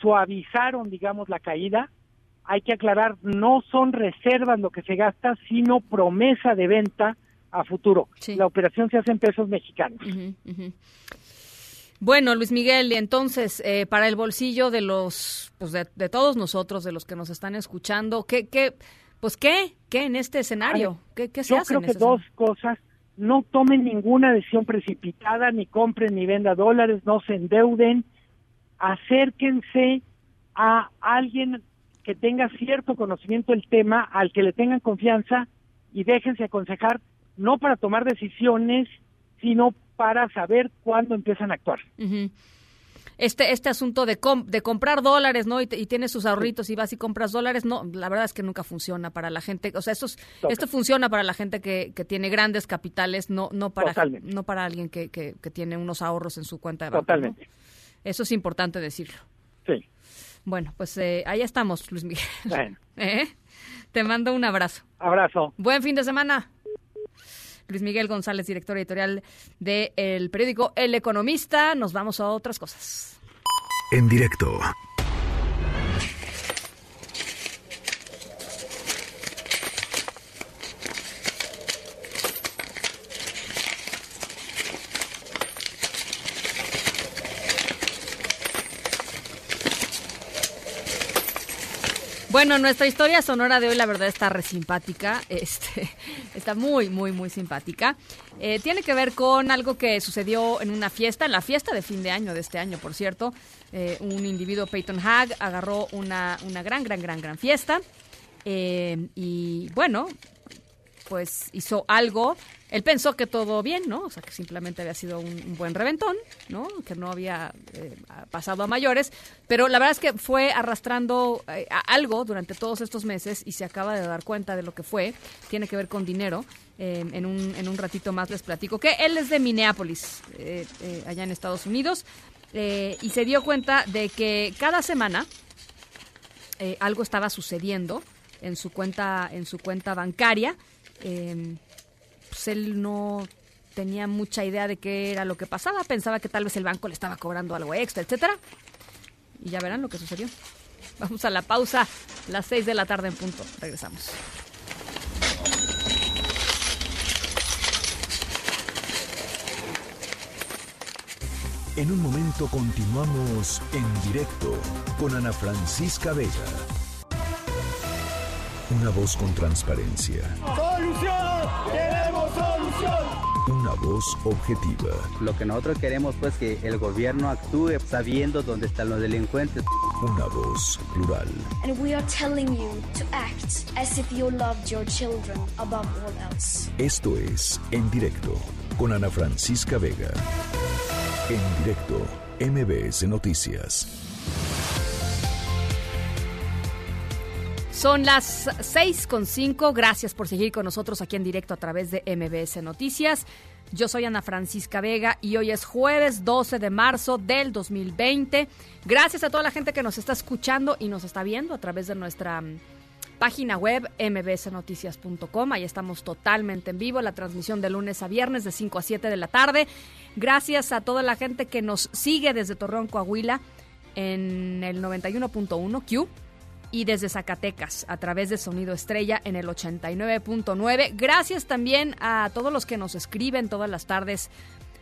Speaker 22: suavizaron, digamos, la caída. Hay que aclarar, no son reservas lo que se gasta, sino promesa de venta a futuro. La operación se hace en pesos mexicanos.
Speaker 2: Bueno, Luis Miguel, entonces, eh, para el bolsillo de los, pues de, de todos nosotros, de los que nos están escuchando, ¿qué, qué, Pues, ¿qué? ¿Qué en este escenario? ¿Qué, qué se
Speaker 22: Yo
Speaker 2: hace
Speaker 22: creo
Speaker 2: en
Speaker 22: que dos cosas. No tomen ninguna decisión precipitada, ni compren ni venda dólares, no se endeuden. Acérquense a alguien que tenga cierto conocimiento del tema, al que le tengan confianza y déjense aconsejar, no para tomar decisiones, sino para saber cuándo empiezan a actuar.
Speaker 2: Este, este asunto de, com- de comprar dólares, ¿no? Y, y tienes sus ahorritos y vas y compras dólares, no, la verdad es que nunca funciona para la gente. O sea, esto, es- esto funciona para la gente que, que tiene grandes capitales, no, no, para,
Speaker 22: Totalmente.
Speaker 2: no para alguien que, que, que tiene unos ahorros en su cuenta de banco. ¿no?
Speaker 22: Totalmente.
Speaker 2: Eso es importante decirlo. Bueno, pues eh, ahí estamos, Luis Miguel.
Speaker 22: Bueno, (laughs)
Speaker 2: ¿Eh? Te mando un abrazo.
Speaker 22: abrazo.
Speaker 2: Buen fin de semana. Luis Miguel González, director editorial del periódico El Economista. Nos vamos a otras cosas.
Speaker 1: En directo.
Speaker 2: Bueno, nuestra historia sonora de hoy, la verdad, está re simpática. Este, (laughs) está muy, muy, muy simpática. Eh, tiene que ver con algo que sucedió en una fiesta, en la fiesta de fin de año de este año, por cierto. Eh, un individuo, Peyton Hag, agarró una, una gran, gran, gran, gran fiesta. Eh, y bueno, pues hizo algo. Él pensó que todo bien, ¿no? O sea, que simplemente había sido un, buen reventón, ¿no? Que no había eh, pasado a mayores. Pero la verdad es que fue arrastrando eh, algo durante todos estos meses y se acaba de dar cuenta de lo que fue. Tiene que ver con dinero. Eh, en, un, en un ratito más les platico que él es de Minneapolis, eh, allá en Estados Unidos. y se dio cuenta de que cada semana algo estaba sucediendo en su cuenta en su cuenta bancaria eh, pues él no tenía mucha idea de qué era lo que pasaba. Pensaba que tal vez el banco le estaba cobrando algo extra etcétera. Y ya verán lo que sucedió. Vamos a la pausa las 6 de la tarde en punto. Regresamos.
Speaker 1: En un momento continuamos en directo con Ana Francisca Vega. Una voz con transparencia.
Speaker 20: ¡Solución! ¡Queremos solución!
Speaker 1: Una voz objetiva.
Speaker 23: Lo que nosotros queremos pues que el gobierno actúe sabiendo dónde están los delincuentes.
Speaker 1: Una voz plural.
Speaker 24: And we are telling you to act as if you loved your children above all else.
Speaker 1: Esto es En Directo con Ana Francisca Vega. En directo, MBS Noticias.
Speaker 2: Son las 6 con 5. Gracias por seguir con nosotros aquí en directo a través de MBS Noticias. Yo soy Ana Francisca Vega y hoy es jueves 12 de marzo del 2020. Gracias a toda la gente que nos está escuchando y nos está viendo a través de nuestra mm, página web mbsnoticias.com. Ahí estamos totalmente en vivo, la transmisión de lunes a viernes de 5 a 7 de la tarde. Gracias a toda la gente que nos sigue desde Torreón, Coahuila en el 91.1 Q y desde Zacatecas a través de Sonido Estrella en el 89.9. Gracias también a todos los que nos escriben todas las tardes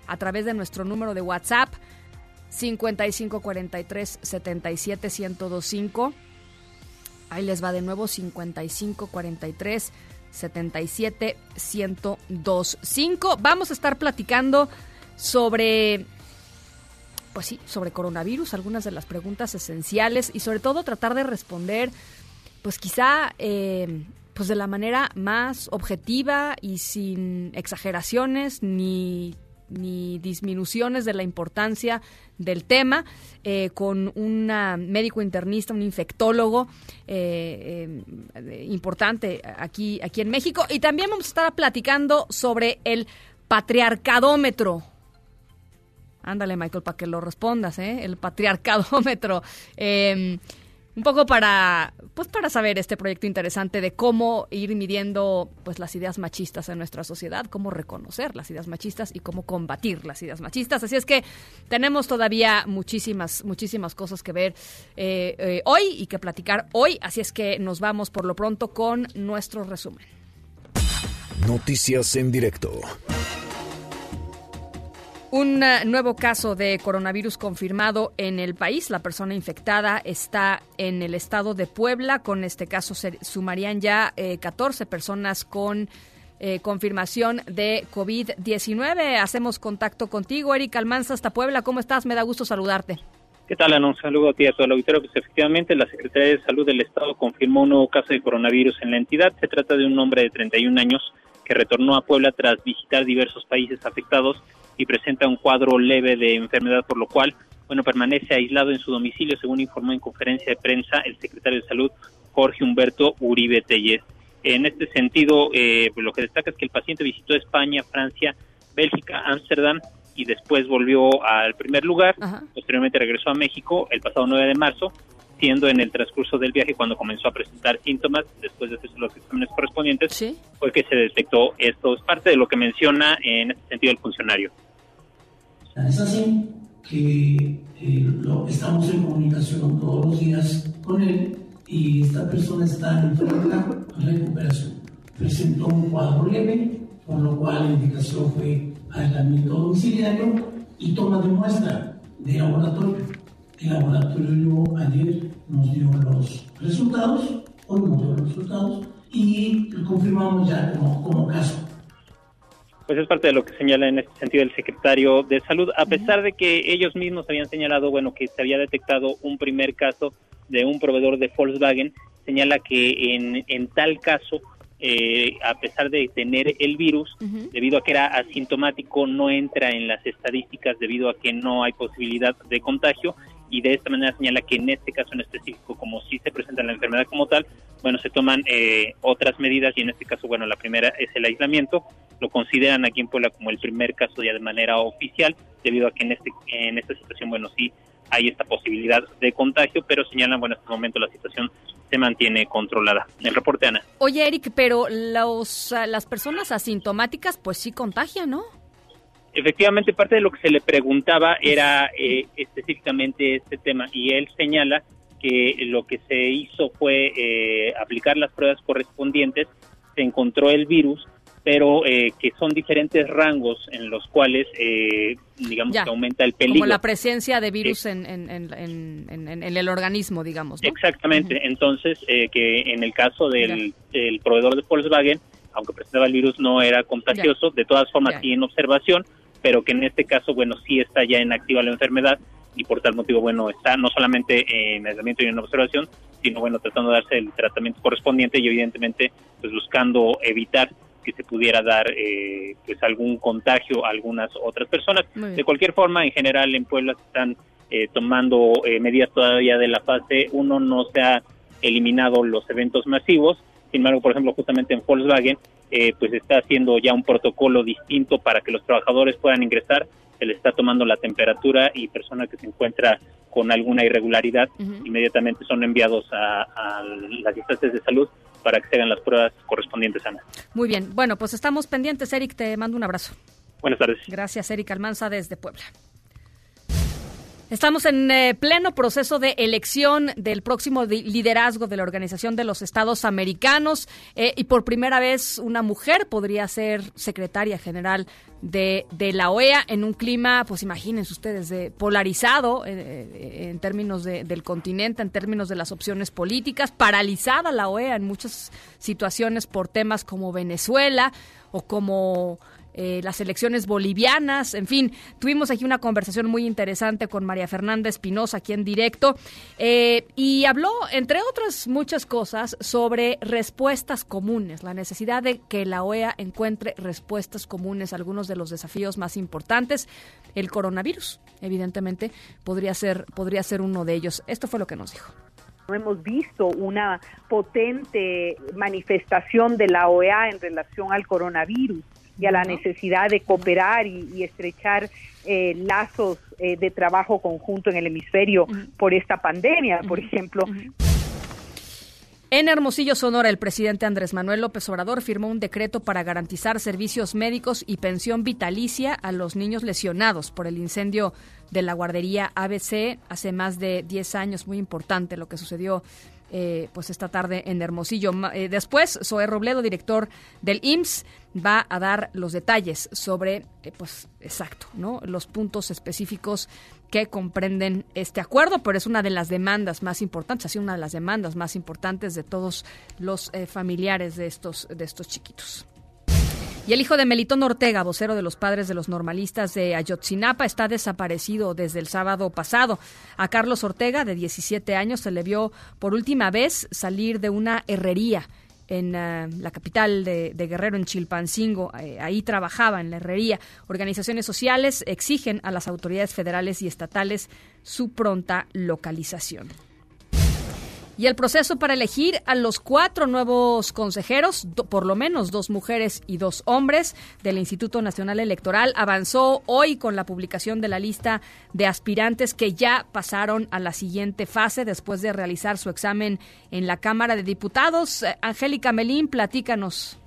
Speaker 2: a través de nuestro número de WhatsApp 5543 77 1025. Ahí les va de nuevo 5543 77 1025. Vamos a estar platicando sobre pues sí, sobre coronavirus, algunas de las preguntas esenciales y sobre todo tratar de responder, pues quizá, eh, pues de la manera más objetiva y sin exageraciones ni ni disminuciones de la importancia del tema, eh, con un médico internista, un infectólogo eh, importante aquí, aquí en México. Y también vamos a estar platicando sobre el patriarcadómetro. Ándale, Michael, para que lo respondas, ¿eh? El patriarcadómetro. (laughs) Eh, un poco para, pues para saber este proyecto interesante de cómo ir midiendo pues las ideas machistas en nuestra sociedad, cómo reconocer las ideas machistas y cómo combatir las ideas machistas. Así es que tenemos todavía muchísimas, muchísimas cosas que ver eh, eh, hoy y que platicar hoy. Así es que nos vamos por lo pronto con nuestro resumen.
Speaker 1: Noticias en directo.
Speaker 2: Un eh, nuevo caso de coronavirus confirmado en el país. La persona infectada está en el estado de Puebla. Con este caso se sumarían ya eh, 14 personas con eh, confirmación de COVID-19. Hacemos contacto contigo, Erika Almanza, hasta Puebla. ¿Cómo estás? Me da gusto saludarte.
Speaker 25: ¿Qué tal, Ana? Un saludo a ti a todo el auditorio. Pues efectivamente, la Secretaría de Salud del Estado confirmó un nuevo caso de coronavirus en la entidad. Se trata de un hombre de 31 años que retornó a Puebla tras visitar diversos países afectados y presenta un cuadro leve de enfermedad, por lo cual, bueno, permanece aislado en su domicilio, según informó en conferencia de prensa el secretario de Salud, Jorge Humberto Uribe Tellez. En este sentido, eh, pues lo que destaca es que el paciente visitó España, Francia, Bélgica, Ámsterdam y después volvió al primer lugar. Posteriormente regresó a México el pasado 9 de marzo, siendo en el transcurso del viaje cuando comenzó a presentar síntomas, después de hacer los exámenes correspondientes, fue que se detectó esto. Es parte de lo que menciona en este sentido el funcionario.
Speaker 26: Es así que eh, lo, estamos en comunicación todos los días con él y esta persona está en plena recuperación. Presentó un cuadro leve, con lo cual la indicación fue aislamiento domiciliario y toma de muestra de laboratorio. El laboratorio ayer nos dio los resultados, hoy nos dio los resultados y confirmamos ya como, como caso.
Speaker 25: Pues es parte de lo que señala en este sentido el secretario de Salud, a pesar de que ellos mismos habían señalado, bueno, que se había detectado un primer caso de un proveedor de Volkswagen, señala que en, en tal caso, eh, a pesar de tener el virus, debido a que era asintomático, no entra en las estadísticas debido a que no hay posibilidad de contagio y de esta manera señala que en este caso en específico, como sí se presenta la enfermedad como tal, bueno, se toman eh, otras medidas y en este caso, bueno, la primera es el aislamiento, lo consideran aquí en Puebla como el primer caso ya de manera oficial, debido a que en, este, en esta situación, bueno, sí hay esta posibilidad de contagio, pero señalan, bueno, en este momento la situación se mantiene controlada. El reporte, Ana.
Speaker 2: Oye, Eric, pero los, las personas asintomáticas, pues sí contagian, ¿no?
Speaker 25: Efectivamente, parte de lo que se le preguntaba era eh, específicamente este tema y él señala que lo que se hizo fue eh, aplicar las pruebas correspondientes, se encontró el virus, pero eh, que son diferentes rangos en los cuales, eh, digamos,
Speaker 2: Ya.
Speaker 25: que aumenta el peligro.
Speaker 2: Como la presencia de virus en, en, en, en- en- en el organismo, digamos, ¿no?
Speaker 25: Exactamente. Entonces, eh, que en el caso del, del proveedor de Volkswagen, aunque presentaba el virus, no era contagioso, de todas formas sí en observación, pero que en este caso, bueno, sí está ya en activa la enfermedad y por tal motivo, bueno, está no solamente en aislamiento y en observación, sino, bueno, tratando de darse el tratamiento correspondiente y evidentemente, pues buscando evitar que se pudiera dar eh, pues algún contagio a algunas otras personas. De cualquier forma, en general en Puebla se están eh, tomando eh, medidas todavía de la fase 1, no se ha eliminado los eventos masivos, sin embargo, por ejemplo, justamente en Volkswagen, eh, pues está haciendo ya un protocolo distinto para que los trabajadores puedan ingresar, se les está tomando la temperatura y persona que se encuentra con alguna irregularidad, inmediatamente son enviados a, a las instancias de salud para que se hagan las pruebas correspondientes, Ana.
Speaker 2: Muy bien. Bueno, pues estamos pendientes, Eric. Te mando un abrazo.
Speaker 25: Buenas tardes.
Speaker 2: Gracias, Eric Almanza, desde Puebla. Estamos en eh, pleno proceso de elección del próximo liderazgo de la Organización de los Estados Americanos eh, y por primera vez una mujer podría ser secretaria general de, de la OEA en un clima, pues imagínense ustedes, de polarizado eh, eh, en términos de- del continente, en términos de las opciones políticas, paralizada la OEA en muchas situaciones por temas como Venezuela o como eh, las elecciones bolivianas, en fin, tuvimos aquí una conversación muy interesante con María Fernanda Espinosa aquí en directo eh, y habló, entre otras muchas cosas, sobre respuestas comunes, la necesidad de que la OEA encuentre respuestas comunes a algunos de los desafíos más importantes. El coronavirus, evidentemente, podría ser, podría ser uno de ellos. Esto fue lo que nos dijo.
Speaker 19: Hemos visto una potente manifestación de la OEA en relación al coronavirus y a la necesidad de cooperar y, y estrechar eh, lazos eh, de trabajo conjunto en el hemisferio por esta pandemia, por ejemplo.
Speaker 2: En Hermosillo, Sonora, el presidente Andrés Manuel López Obrador firmó un decreto para garantizar servicios médicos y pensión vitalicia a los niños lesionados por el incendio de la guardería ABC hace más de 10 años. Muy importante lo que sucedió eh, pues esta tarde en Hermosillo. Eh, después, Zoé Robledo, director del IMSS, va a dar los detalles sobre, eh, pues, exacto, ¿no? Los puntos específicos que comprenden este acuerdo, pero es una de las demandas más importantes, ha sido una de las demandas más importantes de todos los eh, familiares de estos, de estos chiquitos. Y el hijo de Melitón Ortega, vocero de los padres de los normalistas de Ayotzinapa, está desaparecido desde el sábado pasado. A Carlos Ortega, de 17 años, se le vio por última vez salir de una herrería en ah, la capital de, de Guerrero, en Chilpancingo. Eh, ahí trabajaba en la herrería. Organizaciones sociales exigen a las autoridades federales y estatales su pronta localización. Y el proceso para elegir a los cuatro nuevos consejeros, por lo menos dos mujeres y dos hombres, del Instituto Nacional Electoral avanzó hoy con la publicación de la lista de aspirantes que ya pasaron a la siguiente fase después de realizar su examen en la Cámara de Diputados. Eh, Angélica Melín, platícanos.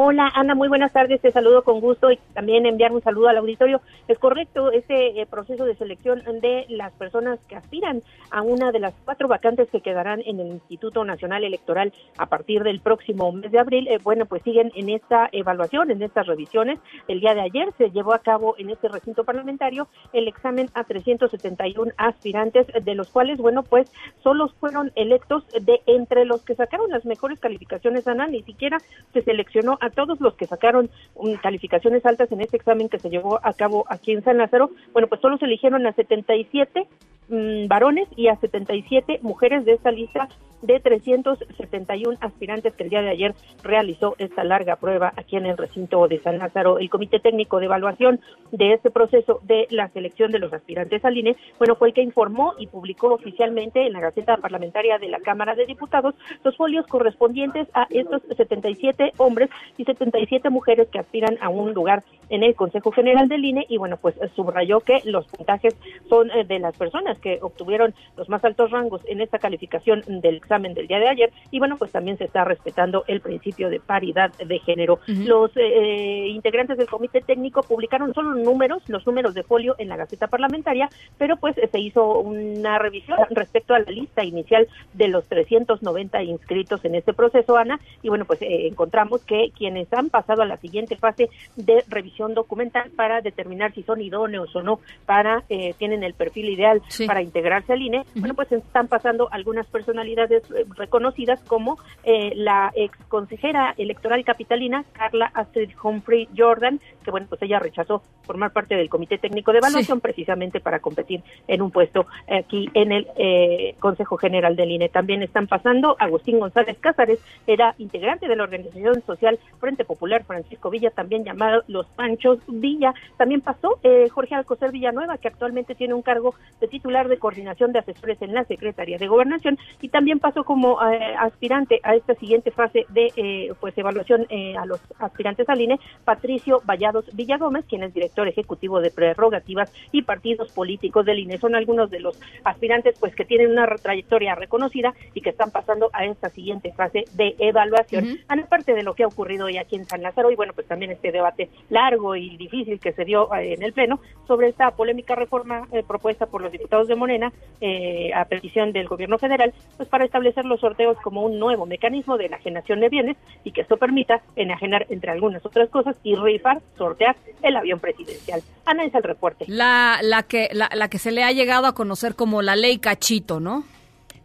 Speaker 27: Hola Ana, muy buenas tardes, te saludo con gusto y también enviar un saludo al auditorio. Es correcto, ese eh, proceso de selección de las personas que aspiran a una de las cuatro vacantes que quedarán en el Instituto Nacional Electoral a partir del próximo mes de abril, eh, bueno, pues siguen en esta evaluación, en estas revisiones. El día de ayer se llevó a cabo en este recinto parlamentario el examen a 371 aspirantes, de los cuales, bueno, pues solo fueron electos de entre los que sacaron las mejores calificaciones, Ana, ni siquiera se seleccionó a todos los que sacaron um, calificaciones altas en este examen que se llevó a cabo aquí en San Lázaro. Bueno, pues solo se eligieron a 77 mm, varones y a 77 mujeres de esta lista de 371 aspirantes que el día de ayer realizó esta larga prueba aquí en el recinto de San Lázaro. El Comité Técnico de Evaluación de este proceso de la selección de los aspirantes al INE, bueno, fue el que informó y publicó oficialmente en la Gaceta Parlamentaria de la Cámara de Diputados los folios correspondientes a estos 77 hombres y 77 mujeres que aspiran a un lugar en el Consejo General del INE y bueno, pues eh, subrayó que los puntajes son eh, de las personas que obtuvieron los más altos rangos en esta calificación del examen del día de ayer y bueno, pues también se está respetando el principio de paridad de género. Los eh, integrantes del comité técnico publicaron solo números, los números de folio en la Gaceta Parlamentaria, pero pues eh, se hizo una revisión respecto a la lista inicial de los 390 inscritos en este proceso, Ana, y bueno, pues eh, encontramos que quienes han pasado a la siguiente fase de revisión documental para determinar si son idóneos o no, para eh, tienen el perfil ideal para integrarse al INE, bueno, pues están pasando algunas personalidades eh, reconocidas como eh, la ex consejera electoral capitalina Carla Astrid Humphrey Jordan, que bueno, pues ella rechazó formar parte del Comité Técnico de Evaluación precisamente para competir en un puesto aquí en el eh, Consejo General del INE. También están pasando Agustín González Cázares, era integrante de la organización social Frente Popular Francisco Villa, también llamado Los Panchos Villa. También pasó eh, Jorge Alcocer Villanueva, que actualmente tiene un cargo de titular de coordinación de asesores en la Secretaría de Gobernación y también pasó como eh, aspirante a esta siguiente fase de eh, pues evaluación a los aspirantes al INE, Patricio Vallados Villagómez, quien es director ejecutivo de prerrogativas y partidos políticos del INE. Son algunos de los aspirantes pues que tienen una trayectoria reconocida y que están pasando a esta siguiente fase de evaluación.
Speaker 28: Ujú.
Speaker 27: Aparte de lo que ha ocurrido hoy aquí en San Lázaro y bueno, pues también este debate largo y difícil que se dio eh, en el Pleno sobre esta polémica reforma eh, propuesta por los diputados de Morena eh, a petición del gobierno federal, pues para establecer los sorteos como un nuevo mecanismo de enajenación de bienes y que esto permita enajenar entre algunas otras cosas y rifar, sortear el avión presidencial. Ana es el reporte.
Speaker 2: La, la, que, la, la que se le ha llegado a conocer como la ley cachito, ¿no?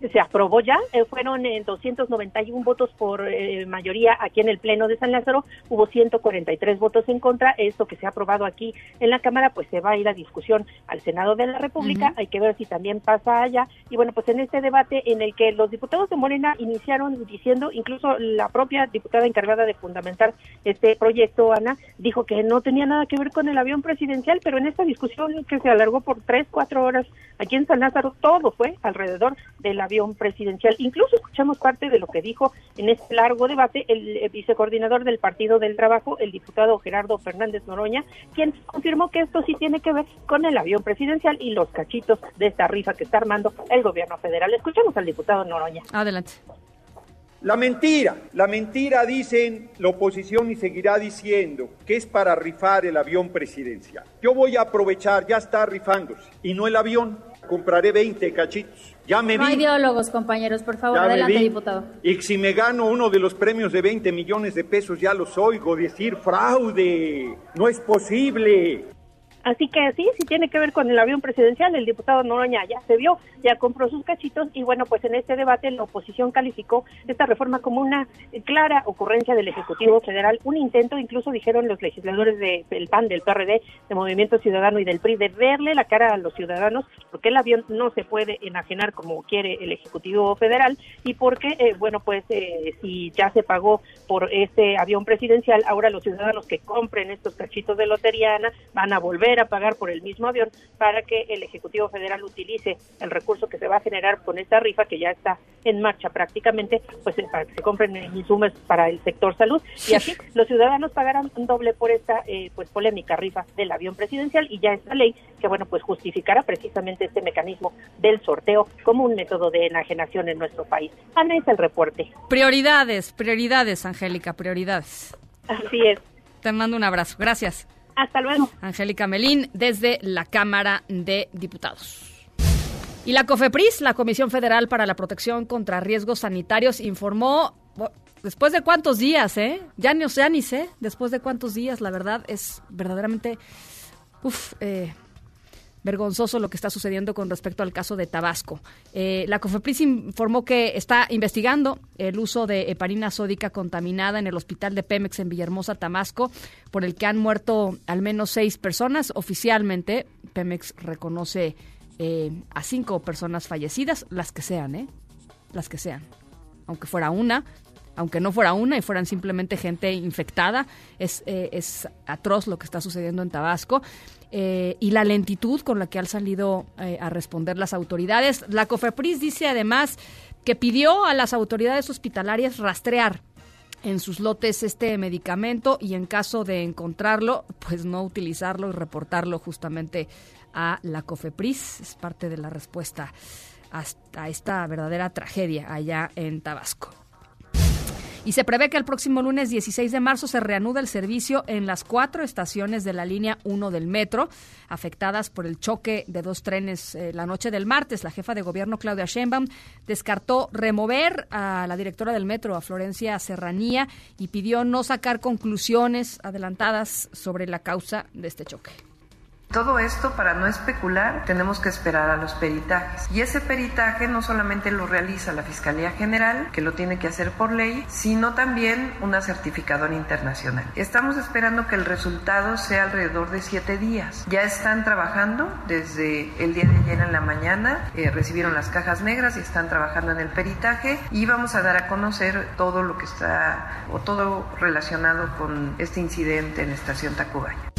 Speaker 27: Se aprobó ya, eh, fueron eh, 291 votos por eh, mayoría aquí en el Pleno de San Lázaro, hubo 143 votos en contra, esto que se ha aprobado aquí en la Cámara, pues se va a ir a discusión al Senado de la República, hay que ver si también pasa allá, y bueno, pues en este debate en el que los diputados de Morena iniciaron diciendo, incluso la propia diputada encargada de fundamentar este proyecto, Ana, dijo que no tenía nada que ver con el avión presidencial, pero en esta discusión que se alargó por tres, cuatro horas aquí en San Lázaro, todo fue alrededor del avión presidencial. Incluso escuchamos parte de lo que dijo en este largo debate el, vicecoordinador del Partido del Trabajo, el diputado Gerardo Fernández Noroña, quien confirmó que esto sí tiene que ver con el avión presidencial y los cachitos de esta rifa que está armando el gobierno federal. Escuchemos al diputado Noroña.
Speaker 2: Adelante.
Speaker 29: La mentira, la mentira dicen la oposición y seguirá diciendo que es para rifar el avión presidencial. Yo voy a aprovechar, ya está rifándose, y no el avión, compraré 20 cachitos. Ya me
Speaker 30: No hay diálogos, compañeros, por favor.
Speaker 29: Ya
Speaker 30: Adelante, diputado.
Speaker 29: Y si me gano uno de los premios de 20 millones de pesos, ya los oigo decir fraude. No es posible.
Speaker 27: Así que sí, sí tiene que ver con el avión presidencial. El diputado Noroña ya se vio, ya compró sus cachitos y bueno, pues en este debate la oposición calificó esta reforma como una clara ocurrencia del Ejecutivo Federal, un intento, incluso dijeron los legisladores de- del PAN, del PRD, de Movimiento Ciudadano y del PRI, de verle la cara a los ciudadanos, porque el avión no se puede enajenar como quiere el Ejecutivo Federal y porque, eh, bueno, pues eh, si ya se pagó por este avión presidencial, ahora los ciudadanos que compren estos cachitos de loteriana van a volver a pagar por el mismo avión para que el Ejecutivo Federal utilice el recurso que se va a generar con esta rifa que ya está en marcha prácticamente, pues eh, para que se compren insumos para el sector salud y así los ciudadanos pagarán un doble por esta eh, pues polémica rifa del avión presidencial y ya esta ley que bueno pues justificará precisamente este mecanismo del sorteo como un método de enajenación en nuestro país. Ana es el reporte.
Speaker 2: Prioridades, prioridades, Angélica, prioridades.
Speaker 27: Así es.
Speaker 2: Te mando un abrazo. Gracias.
Speaker 27: Hasta luego.
Speaker 2: Angélica Melín, desde la Cámara de Diputados. Y la COFEPRIS, la Comisión Federal para la Protección contra Riesgos Sanitarios, informó, después de cuántos días, ¿eh? Ya ni, ya ni sé, después de cuántos días, la verdad es verdaderamente, uf, eh, vergonzoso lo que está sucediendo con respecto al caso de Tabasco. Eh, la COFEPRIS informó que está investigando el uso de heparina sódica contaminada en el hospital de Pemex en Villahermosa, Tabasco, por el que han muerto al menos seis personas. Oficialmente, Pemex reconoce eh, a cinco personas fallecidas, las que sean, ¿eh? Las que sean. Aunque fuera una, aunque no fuera una y fueran simplemente gente infectada, es, eh, es atroz lo que está sucediendo en Tabasco. eh, y la lentitud con la que han salido eh, a responder las autoridades. La COFEPRIS dice además que pidió a las autoridades hospitalarias rastrear en sus lotes este medicamento y en caso de encontrarlo, pues no utilizarlo y reportarlo justamente a la COFEPRIS. Es parte de la respuesta hasta esta verdadera tragedia allá en Tabasco. Y se prevé que el próximo lunes 16 de marzo se reanude el servicio en las cuatro estaciones de la línea 1 del metro, afectadas por el choque de dos trenes eh, la noche del martes. La jefa de gobierno, Claudia Sheinbaum, descartó remover a la directora del metro, a Florencia Serranía, y pidió no sacar conclusiones adelantadas sobre la causa de este choque.
Speaker 31: Todo esto, para no especular, tenemos que esperar a los peritajes. Y ese peritaje no solamente lo realiza la Fiscalía General, que lo tiene que hacer por ley, sino también una certificadora internacional. Estamos esperando que el resultado sea alrededor de siete días. Ya están trabajando desde el día de ayer en la mañana, eh, recibieron las cajas negras y están trabajando en el peritaje y vamos a dar a conocer todo lo que está o todo relacionado con este incidente en estación Tacubaya.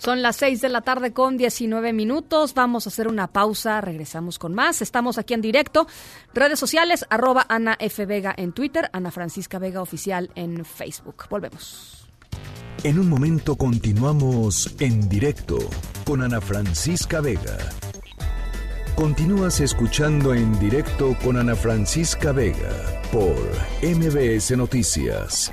Speaker 2: Son las 6 de la tarde con 19 minutos. Vamos a hacer una pausa. Regresamos con más. Estamos aquí en directo. Redes sociales, arroba Ana F. Vega en Twitter, Ana Francisca Vega Oficial en Facebook. Volvemos.
Speaker 1: En un momento continuamos en directo con Ana Francisca Vega. Continúas escuchando en directo con Ana Francisca Vega por MBS Noticias.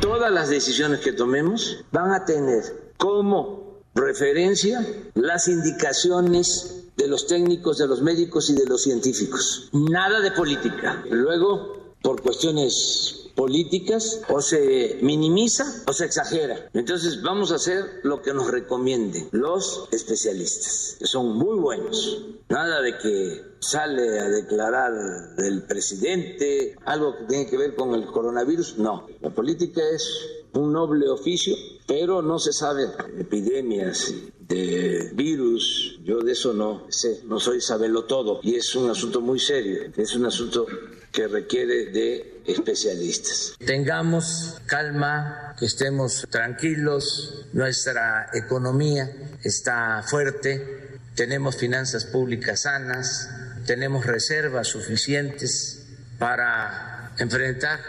Speaker 32: Todas las decisiones que tomemos van a tener como referencia las indicaciones de los técnicos, de los médicos y de los científicos. Nada de política. Luego, por cuestiones políticas, o se minimiza o se exagera. Entonces vamos a hacer lo que nos recomienden los especialistas, que son muy buenos. Nada de que sale a declarar el presidente algo que tiene que ver con el coronavirus. No, la política es un noble oficio, pero no se sabe epidemias de virus. Yo de eso no sé, no soy sabelo todo y es un asunto muy serio, es un asunto que requiere de especialistas. Tengamos calma, que estemos tranquilos, nuestra economía está fuerte, tenemos finanzas públicas sanas, tenemos reservas suficientes para enfrentar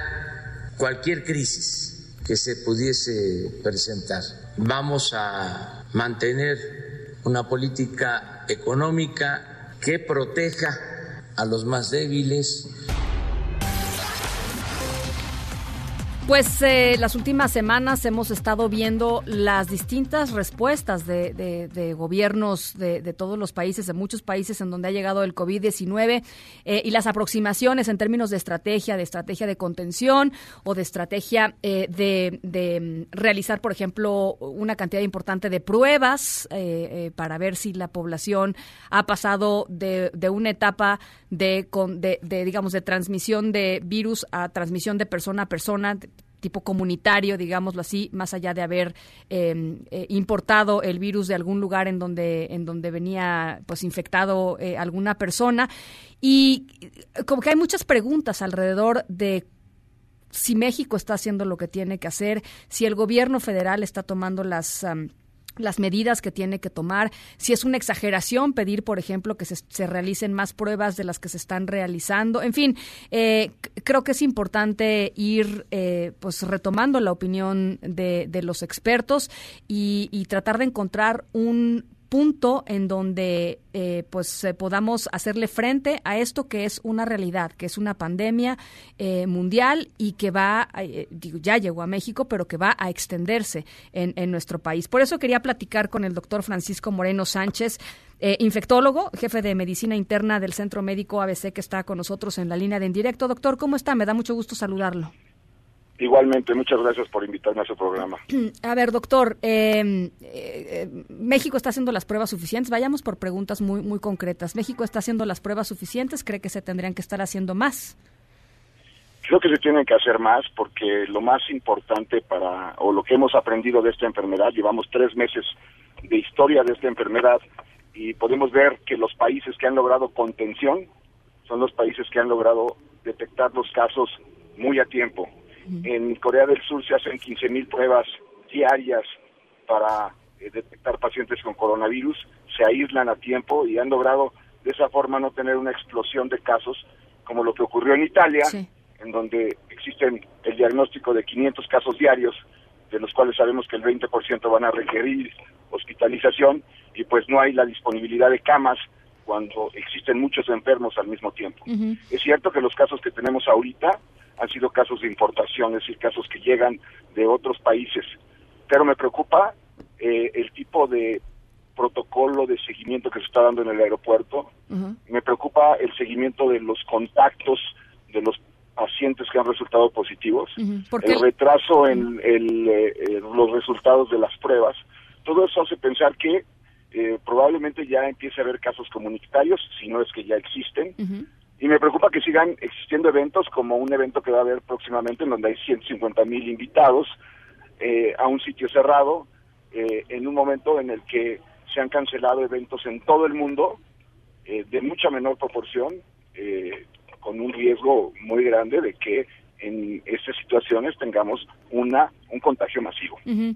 Speaker 32: cualquier crisis que se pudiese presentar. Vamos a mantener una política económica que proteja a los más débiles.
Speaker 2: Pues eh, las últimas semanas hemos estado viendo las distintas respuestas de, de- de gobiernos de, de todos los países, de muchos países en donde ha llegado el COVID-19 eh, y las aproximaciones en términos de estrategia, de estrategia de contención o de estrategia eh, de, mm, realizar, por ejemplo, una cantidad importante de pruebas eh, eh, para ver si la población ha pasado de una etapa de, con- de, de, digamos, de transmisión de virus a transmisión de persona a persona, tipo comunitario, digámoslo así, más allá de haber eh, eh, importado el virus de algún lugar en donde, en donde venía pues infectado eh, alguna persona. Y eh, como que hay muchas preguntas alrededor de si México está haciendo lo que tiene que hacer, si el gobierno federal está tomando las... las medidas que tiene que tomar, si es una exageración pedir, por ejemplo, que se, se realicen más pruebas de las que se están realizando. En fin, eh, creo que es importante ir eh, pues retomando la opinión de, de los expertos y, y tratar de encontrar un punto en donde eh, pues eh, podamos hacerle frente a esto que es una realidad, que es una pandemia eh, mundial y que va, eh, digo, ya llegó a México, pero que va a extenderse en, en nuestro país. Por eso quería platicar con el doctor Francisco Moreno Sánchez, eh, infectólogo, jefe de medicina interna del Centro Médico ABC, que está con nosotros en la línea de en directo. Doctor, ¿cómo está? Me da mucho gusto saludarlo.
Speaker 28: Igualmente, muchas gracias por invitarme a su programa. (clears throat)
Speaker 2: A ver, doctor, eh, eh, ¿México está haciendo las pruebas suficientes? Vayamos por preguntas muy, muy concretas. ¿México está haciendo las pruebas suficientes? ¿Cree que se tendrían que estar haciendo más?
Speaker 28: Creo que se tienen que hacer más porque lo más importante para, o lo que hemos aprendido de esta enfermedad, llevamos tres meses de historia de esta enfermedad y podemos ver que los países que han logrado contención son los países que han logrado detectar los casos muy a tiempo. En Corea del Sur se hacen 15 mil pruebas diarias para eh, detectar pacientes con coronavirus, se aíslan a tiempo y han logrado de esa forma no tener una explosión de casos como lo que ocurrió en Italia, en donde existen el diagnóstico de 500 casos diarios, de los cuales sabemos que el 20% van a requerir hospitalización y pues no hay la disponibilidad de camas cuando existen muchos enfermos al mismo tiempo. Es cierto que los casos que tenemos ahorita han sido casos de importación, es decir, casos que llegan de otros países. Pero me preocupa eh, el tipo de protocolo de seguimiento que se está dando en el aeropuerto. Me preocupa el seguimiento de los contactos de los pacientes que han resultado positivos, el retraso en el, eh, eh, los resultados de las pruebas. Todo eso hace pensar que eh, probablemente ya empiece a haber casos comunitarios, si no es que ya existen, y me preocupa que sigan existiendo eventos como un evento que va a haber próximamente en donde hay 150 mil invitados eh, a un sitio cerrado eh, en un momento en el que se han cancelado eventos en todo el mundo eh, de mucha menor proporción eh, con un riesgo muy grande de que en estas situaciones tengamos una un contagio masivo.
Speaker 2: Ujú.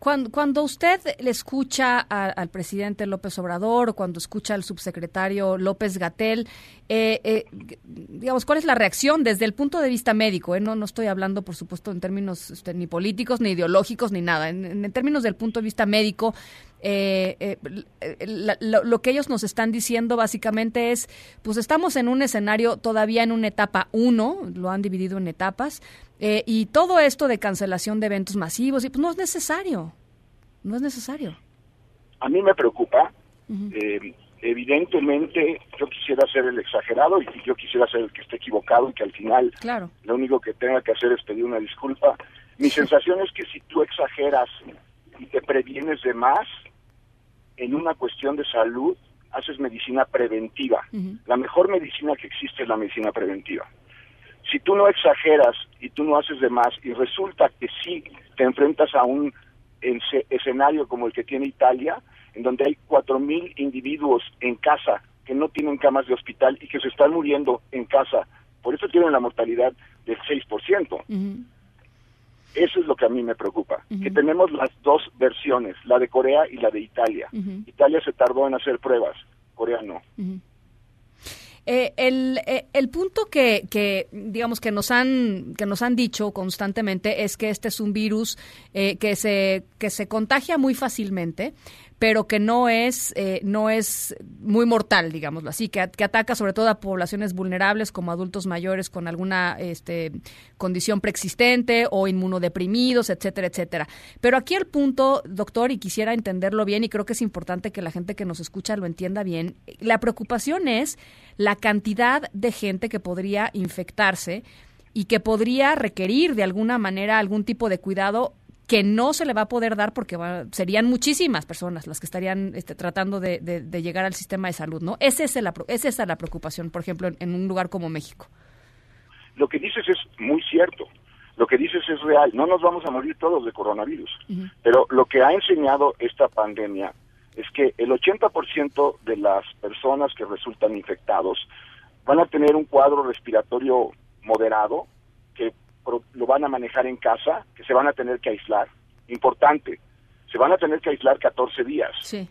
Speaker 2: Cuando, cuando usted le escucha al presidente López Obrador o cuando escucha al subsecretario López Gatel, eh, eh, digamos, ¿cuál es la reacción desde el punto de vista médico? eh? No, no estoy hablando, por supuesto, en términos este, ni políticos, ni ideológicos, ni nada. En, en términos del punto de vista médico, eh, eh, la- lo, lo que ellos nos están diciendo básicamente es, pues estamos en un escenario todavía en una etapa 1, lo han dividido en etapas, eh, y todo esto de cancelación de eventos masivos, y pues no es necesario, no es necesario.
Speaker 28: A mí me preocupa. eh, evidentemente, yo quisiera ser el exagerado y yo quisiera ser el que esté equivocado y que al final
Speaker 2: Claro.
Speaker 28: lo único que tenga que hacer es pedir una disculpa. Mi (laughs) sensación es que si tú exageras y te previenes de más en una cuestión de salud, haces medicina preventiva. La mejor medicina que existe es la medicina preventiva. Si tú no exageras y tú no haces de más y resulta que sí te enfrentas a un escenario como el que tiene Italia, en donde hay 4.000 individuos en casa que no tienen camas de hospital y que se están muriendo en casa, por eso tienen la mortalidad del 6%. Eso es lo que a mí me preocupa, que tenemos las dos versiones, la de Corea y la de Italia. Italia se tardó en hacer pruebas, Corea no.
Speaker 2: Eh, el, eh, el punto que, que, digamos que nos han que nos han dicho constantemente es que este es un virus eh, que se que se contagia muy fácilmente pero que no es, eh, no es muy mortal, digámoslo así, que, ataca sobre todo a poblaciones vulnerables como adultos mayores con alguna este, condición preexistente o inmunodeprimidos, etcétera, etcétera. Pero aquí el punto, doctor, y quisiera entenderlo bien, y creo que es importante que la gente que nos escucha lo entienda bien, la preocupación es la cantidad de gente que podría infectarse y que podría requerir de alguna manera algún tipo de cuidado que no se le va a poder dar porque va- serían muchísimas personas las que estarían este, tratando de, de- de llegar al sistema de salud, ¿no? Es la, esa es la preocupación, por ejemplo, en, en un lugar como México.
Speaker 28: Lo que dices es muy cierto. Lo que dices es real. No nos vamos a morir todos de coronavirus. Pero lo que ha enseñado esta pandemia es que el 80% de las personas que resultan infectados van a tener un cuadro respiratorio moderado, lo van a manejar en casa, que se van a tener que aislar. Importante, se van a tener que aislar 14 días.
Speaker 2: Sí.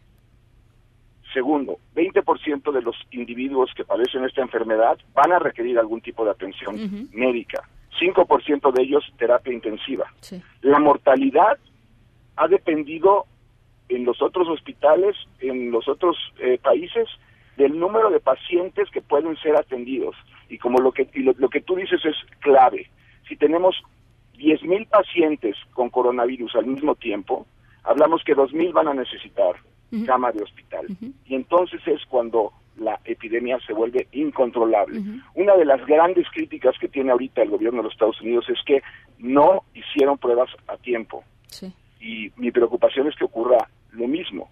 Speaker 28: Segundo, 20% de los individuos que padecen esta enfermedad van a requerir algún tipo de atención
Speaker 2: Ujú.
Speaker 28: médica. 5% de ellos terapia intensiva.
Speaker 2: Sí.
Speaker 28: La mortalidad ha dependido en los otros hospitales, en los otros eh, países, del número de pacientes que pueden ser atendidos. Y como lo que, y lo, lo que tú dices es clave. Si tenemos 10.000 pacientes con coronavirus al mismo tiempo, hablamos que 2.000 van a necesitar
Speaker 20: Ujú.
Speaker 28: cama de hospital. Y entonces es cuando la epidemia se vuelve incontrolable. Una de las grandes críticas que tiene ahorita el gobierno de los Estados Unidos es que no hicieron pruebas a tiempo.
Speaker 2: Sí.
Speaker 28: Y mi preocupación es que ocurra lo mismo.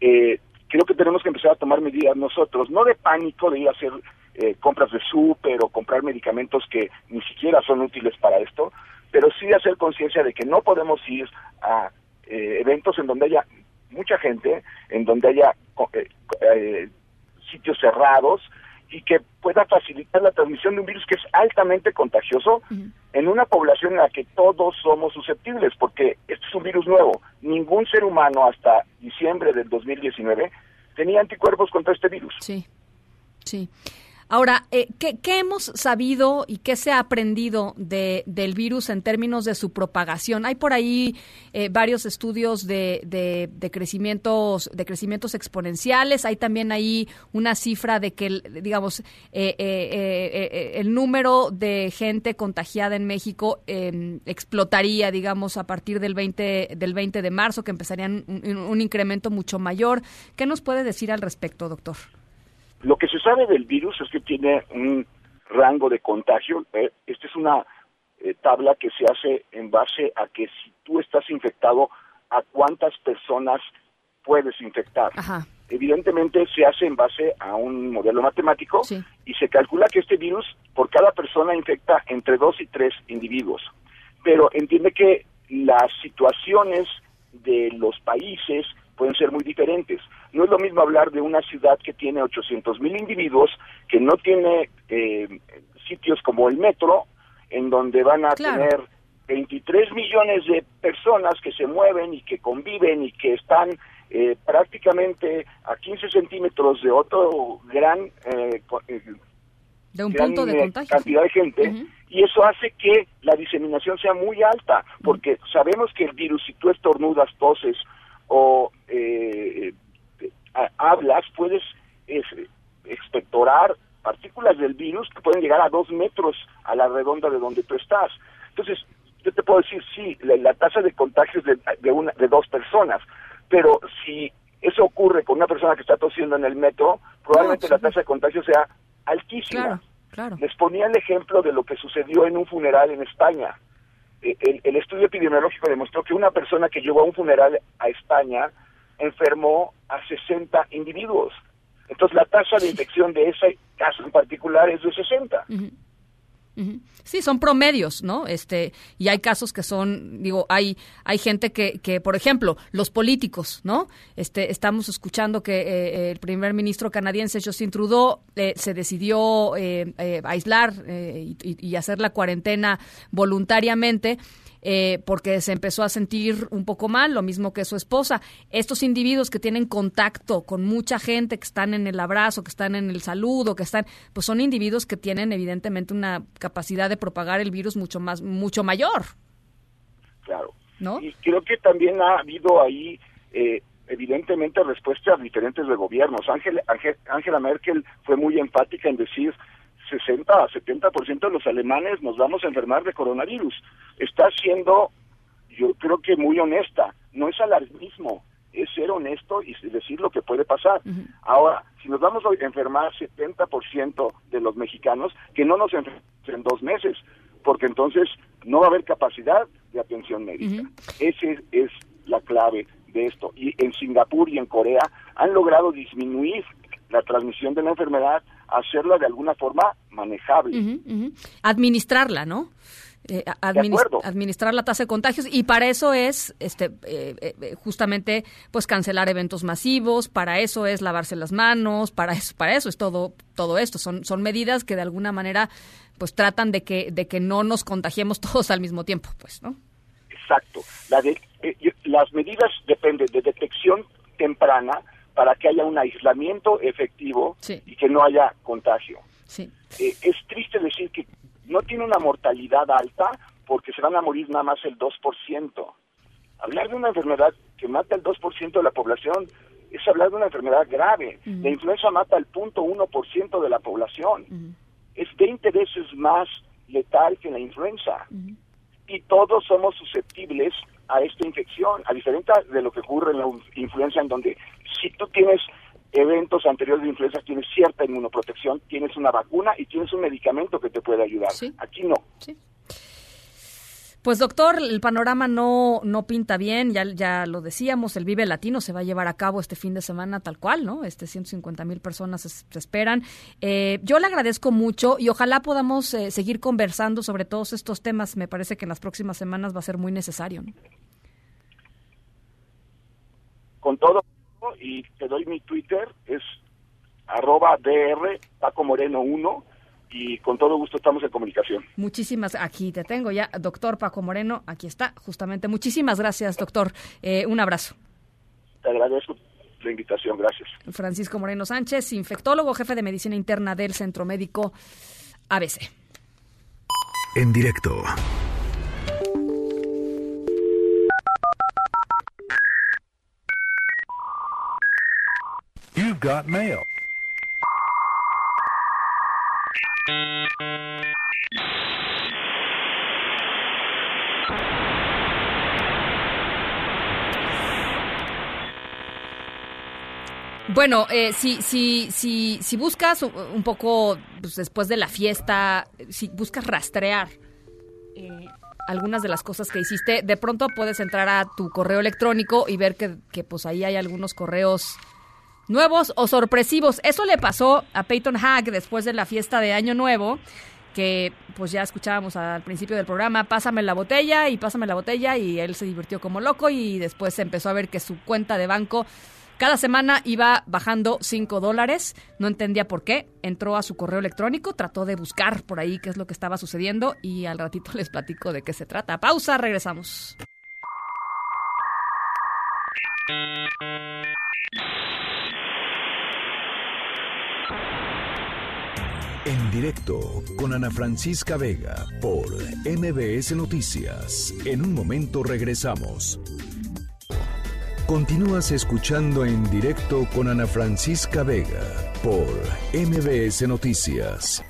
Speaker 28: Eh, creo que tenemos que empezar a tomar medidas nosotros, no de pánico, de ir a hacer eh, compras de súper o comprar medicamentos que ni siquiera son útiles para esto, pero sí hacer conciencia de que no podemos ir a eh, eventos en donde haya mucha gente, en donde haya eh, eh, sitios cerrados y que pueda facilitar la transmisión de un virus que es altamente contagioso en una población en la que todos somos susceptibles, porque este es un virus nuevo. Ningún ser humano hasta diciembre del 2019 tenía anticuerpos contra este virus.
Speaker 2: Sí, sí. Ahora, eh, ¿qué, qué hemos sabido y qué se ha aprendido de, del virus en términos de su propagación? Hay por ahí eh, varios estudios de, de, crecimientos de crecimientos exponenciales. Hay también ahí una cifra de que, digamos, eh, eh, eh, eh, el número de gente contagiada en México eh, explotaría, digamos, a partir del 20 del 20 de marzo, que empezarían un incremento mucho mayor. ¿Qué nos puede decir al respecto, doctor?
Speaker 28: Lo que se sabe del virus es que tiene un rango de contagio. eh, Esta es una eh, tabla que se hace en base a que si tú estás infectado, a cuántas personas puedes infectar.
Speaker 2: Ajá.
Speaker 28: Evidentemente se hace en base a un modelo matemático y se calcula que este virus por cada persona infecta entre dos y tres individuos. Pero entiende que las situaciones de los países pueden ser muy diferentes. No es lo mismo hablar de una ciudad que tiene 800 mil individuos, que no tiene eh, sitios como el metro, en donde van a
Speaker 20: Claro.
Speaker 28: tener 23 millones de personas que se mueven y que conviven y que están eh, prácticamente a 15 centímetros de otro gran, eh, eh,
Speaker 2: De un
Speaker 28: gran,
Speaker 2: punto de
Speaker 28: eh,
Speaker 2: contagio.
Speaker 28: cantidad de gente y eso hace que la diseminación sea muy alta porque sabemos que el virus si tú estornudas, toses o eh, eh, ha- hablas puedes es, expectorar partículas del virus que pueden llegar a dos metros a la redonda de donde tú estás. Entonces, yo te puedo decir, sí, la, la tasa de contagio es de, de, una, de dos personas, pero si eso ocurre con una persona que está tosiendo en el metro, probablemente la tasa de contagio sea altísima.
Speaker 2: Claro, claro.
Speaker 28: Les ponía el ejemplo de lo que sucedió en un funeral en España. Eh, El, el estudio epidemiológico demostró que una persona que llegó a un funeral a España enfermó a 60 individuos. Entonces la tasa de infección de ese caso en particular es de 60.
Speaker 2: Ujú. Ujú. Sí, son promedios, ¿no? Este, y hay casos que son, digo, hay, hay gente que, que, por ejemplo, los políticos, ¿no? Este, estamos escuchando que eh, el primer ministro canadiense Justin Trudeau eh, se decidió eh, eh, aislar eh, y, y- hacer la cuarentena voluntariamente. eh, porque se empezó a sentir un poco mal, lo mismo que su esposa. Estos individuos que tienen contacto con mucha gente, que están en el abrazo, que están en el saludo, que están, pues son individuos que tienen evidentemente una capacidad de propagar el virus mucho más, mucho mayor.
Speaker 28: Claro.
Speaker 2: ¿No?
Speaker 28: Y creo que también ha habido ahí eh, evidentemente respuestas diferentes de gobiernos. Ángel- Ángel- Angela Merkel fue muy enfática en decir 60 a 70% de los alemanes nos vamos a enfermar de coronavirus. Está siendo, yo creo que muy honesta, no es alarmismo, es ser honesto y decir lo que puede pasar. Ahora, si nos vamos a enfermar 70% de los mexicanos, que no nos enfermemos en dos meses, porque entonces no va a haber capacidad de atención médica. Esa es, la clave de esto. Y en Singapur y en Corea han logrado disminuir la transmisión de la enfermedad, hacerla de alguna forma manejable.
Speaker 2: Administrarla, ¿no? Eh, administrar la tasa de contagios. Y para eso es este eh, eh, eh, justamente pues cancelar eventos masivos. Para eso es lavarse las manos. Para eso para eso es todo todo esto. Son son medidas que de alguna manera pues tratan de que de que no nos contagiemos (laughs) todos al mismo tiempo pues no
Speaker 28: Exacto. La de, eh, las medidas dependen de detección temprana para que haya un aislamiento efectivo y que no haya contagio.
Speaker 2: sí.
Speaker 28: Eh, es triste decir que no tiene una mortalidad alta porque se van a morir nada más el 2%. Hablar de una enfermedad que mata el 2% de la población es hablar de una enfermedad grave. La influenza mata el 0.1% de la población. Es 20 veces más letal que la influenza. Y todos somos susceptibles a esta infección, a diferencia de lo que ocurre en la influenza, en donde si tú tienes eventos anteriores de influenza, tienes cierta inmunoprotección, tienes una vacuna y tienes un medicamento que te puede ayudar. Aquí no.
Speaker 2: Pues doctor, el panorama no, no pinta bien, ya, ya lo decíamos, el Vive Latino se va a llevar a cabo este fin de semana tal cual, ¿no? Este 150 mil personas se esperan. Eh, yo le agradezco mucho y ojalá podamos eh, seguir conversando sobre todos estos temas. Me parece que en las próximas semanas va a ser muy necesario. ¿no?
Speaker 28: Con todo, y te doy mi Twitter, es arroba dr Paco Moreno 1 y con todo gusto estamos en comunicación.
Speaker 2: Muchísimas, aquí te tengo ya, doctor Paco Moreno, aquí está, justamente. Muchísimas gracias, doctor. Eh, un abrazo.
Speaker 28: Te agradezco la invitación, gracias.
Speaker 2: Francisco Moreno Sánchez, infectólogo, jefe de medicina interna del Centro Médico ABC.
Speaker 1: En directo.
Speaker 33: You've got mail.
Speaker 2: Bueno, eh, si, si, si, si buscas un- poco pues, después de la fiesta, si buscas rastrear eh, algunas de las cosas que hiciste, de pronto puedes entrar a tu correo electrónico y ver que, que, pues ahí hay algunos correos nuevos o sorpresivos. Eso le pasó a Peyton Hack después de la fiesta de Año Nuevo, que pues ya escuchábamos al principio del programa, pásame la botella y pásame la botella y él se divirtió como loco y después empezó a ver que su cuenta de banco cada semana iba bajando 5 dólares, no entendía por qué, entró a su correo electrónico, trató de buscar por ahí qué es lo que estaba sucediendo y al ratito (laughs) les platico de qué se trata. Pausa, regresamos.
Speaker 1: En directo con Ana Francisca Vega por MBS Noticias. En un momento regresamos. Continúas escuchando en directo con Ana Francisca Vega por MBS Noticias.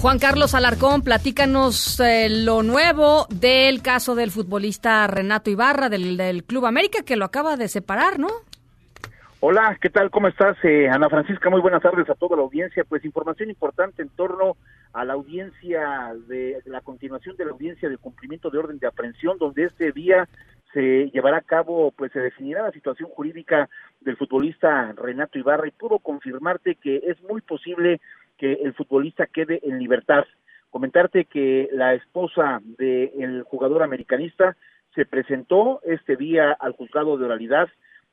Speaker 2: Juan Carlos Alarcón, platícanos eh, lo nuevo del caso del futbolista Renato Ibarra del, del Club América que lo acaba de separar, ¿no?
Speaker 34: Hola, ¿qué tal? ¿Cómo estás, eh, Ana Francisca? Muy buenas tardes a toda la audiencia. Pues información importante en torno a la audiencia de, de la continuación de la audiencia de cumplimiento de orden de aprehensión, donde este día se llevará a cabo, pues se definirá la situación jurídica del futbolista Renato Ibarra y puedo confirmarte que es muy posible que el futbolista quede en libertad. Comentarte que la esposa del jugador americanista se presentó este día al juzgado de oralidad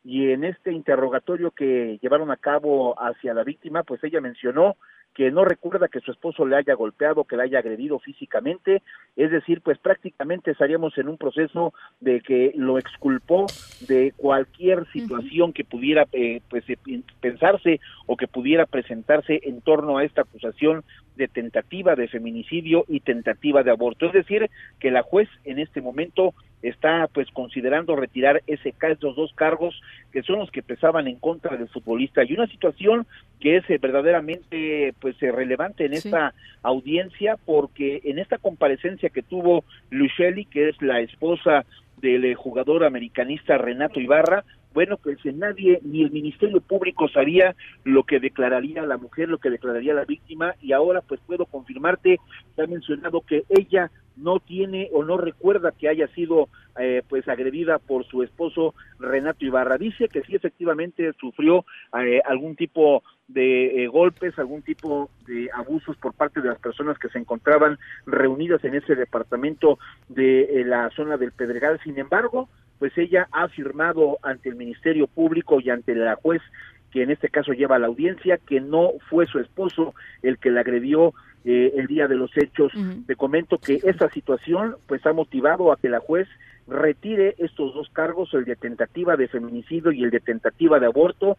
Speaker 34: y en este interrogatorio que llevaron a cabo hacia la víctima, pues ella mencionó que no recuerda que su esposo le haya golpeado, que le haya agredido físicamente, es decir, pues prácticamente estaríamos en un proceso de que lo exculpó de cualquier situación que pudiera eh, pues eh, pensarse o que pudiera presentarse en torno a esta acusación de tentativa de feminicidio y tentativa de aborto. Es decir, que la juez en este momento está pues considerando retirar ese esos dos cargos que son los que pesaban en contra del futbolista. Y una situación que es eh, verdaderamente pues eh, relevante en esta audiencia porque en esta comparecencia que tuvo Lucelli que es la esposa del eh, jugador americanista Renato Ibarra bueno, pues eh, nadie, ni el Ministerio Público sabía lo que declararía la mujer, lo que declararía la víctima, y ahora pues puedo confirmarte, se ha mencionado que ella no tiene o no recuerda que haya sido eh, pues agredida por su esposo Renato Ibarra. Dice que sí efectivamente sufrió eh, algún tipo de eh, golpes, algún tipo de abusos por parte de las personas que se encontraban reunidas en ese departamento de la zona del Pedregal. Sin embargo, pues ella ha afirmado ante el Ministerio Público y ante la juez que en este caso lleva la audiencia, que no fue su esposo el que la agredió eh, el día de los hechos. Te comento que esta situación pues ha motivado a que la juez retire estos dos cargos, el de tentativa de feminicidio y el de tentativa de aborto,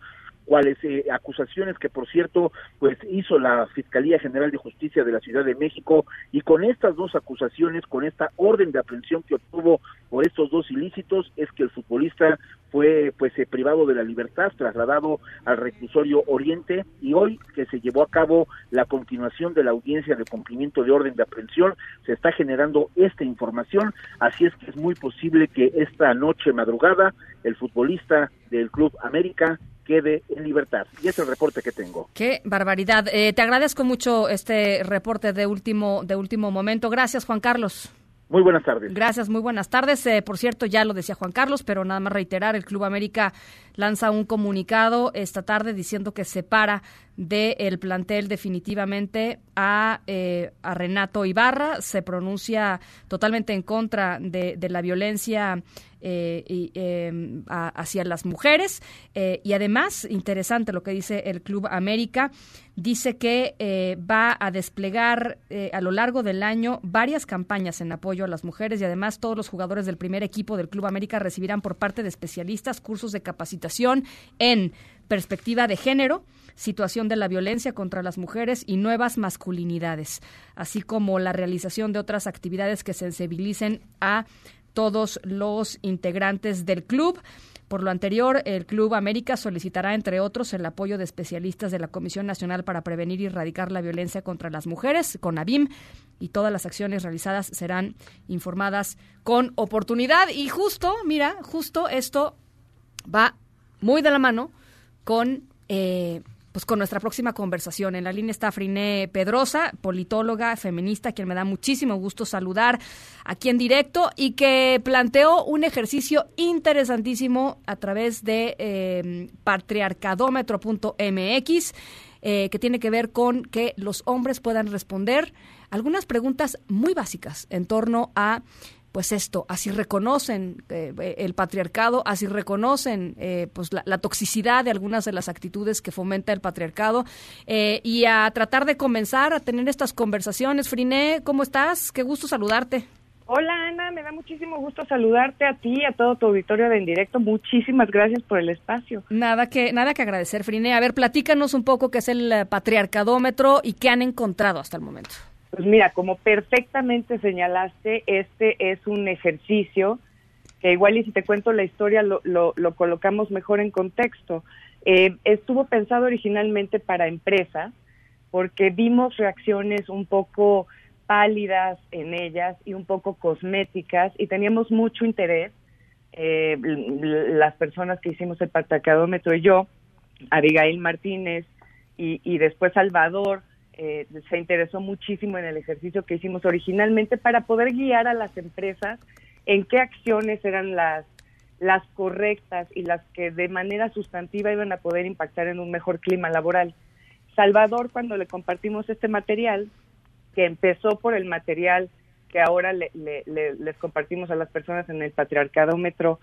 Speaker 34: cuáles eh, acusaciones que por cierto pues hizo la Fiscalía General de Justicia de la Ciudad de México. Y con estas dos acusaciones, con esta orden de aprehensión que obtuvo por estos dos ilícitos es que el futbolista fue pues eh, privado de la libertad, trasladado al reclusorio Oriente. Y hoy que se llevó a cabo la continuación de la audiencia de cumplimiento de orden de aprehensión, se está generando esta información, así es que es muy posible que esta noche madrugada el futbolista del Club América quede en libertad. Y es el reporte que tengo.
Speaker 2: Qué barbaridad. Eh, te agradezco mucho este reporte de último, de último momento. Gracias, Juan Carlos.
Speaker 34: Muy buenas tardes.
Speaker 2: Gracias, muy buenas tardes. Eh, por cierto, ya lo decía Juan Carlos, pero nada más reiterar, el Club América lanza un comunicado esta tarde diciendo que separa del plantel definitivamente a, eh, a Renato Ibarra, se pronuncia totalmente en contra de, de la violencia eh, a- hacia las mujeres. Eh, y además, interesante lo que dice el Club América, dice que eh, va a desplegar eh, a lo largo del año varias campañas en apoyo a las mujeres y además todos los jugadores del primer equipo del Club América recibirán por parte de especialistas cursos de capacitación en perspectiva de género, situación de la violencia contra las mujeres y nuevas masculinidades, así como la realización de otras actividades que sensibilicen a todos los integrantes del club. Por lo anterior, el Club América solicitará, entre otros, el apoyo de especialistas de la Comisión Nacional para Prevenir y Erradicar la Violencia contra las Mujeres, CONAVIM, y todas las acciones realizadas serán informadas con oportunidad. Y justo, mira, justo esto va muy de la mano con eh, pues con nuestra próxima conversación. En la línea está Friné Pedrosa, politóloga, feminista, quien me da muchísimo gusto saludar aquí en directo y que planteó un ejercicio interesantísimo a través de eh, patriarcadómetro.mx. eh, que tiene que ver con que los hombres puedan responder algunas preguntas muy básicas en torno a pues esto, así reconocen eh, el patriarcado, así reconocen eh, pues la, la toxicidad de algunas de las actitudes que fomenta el patriarcado eh, y a tratar de comenzar a tener estas conversaciones. Friné, ¿cómo estás? Qué gusto saludarte.
Speaker 33: Hola Ana, me da muchísimo gusto saludarte a ti y a todo tu auditorio de En Directo. Muchísimas gracias por el espacio.
Speaker 2: Nada que, nada que agradecer, Friné. A ver, platícanos un poco qué es el eh, patriarcadómetro y qué han encontrado hasta el momento.
Speaker 33: Pues mira, como perfectamente señalaste, este es un ejercicio que igual y si te cuento la historia lo, lo, lo colocamos mejor en contexto. Eh, estuvo pensado originalmente para empresas porque vimos reacciones un poco pálidas en ellas y un poco cosméticas y teníamos mucho interés, eh, las personas que hicimos el patriarcadómetro y yo, Abigail Martínez y después Salvador, eh, se interesó muchísimo en el ejercicio que hicimos originalmente para poder guiar a las empresas en qué acciones eran las las correctas y las que de manera sustantiva iban a poder impactar en un mejor clima laboral. Salvador, cuando le compartimos este material, que empezó por el material que ahora le- le- le- les compartimos a las personas en el patriarcadómetro,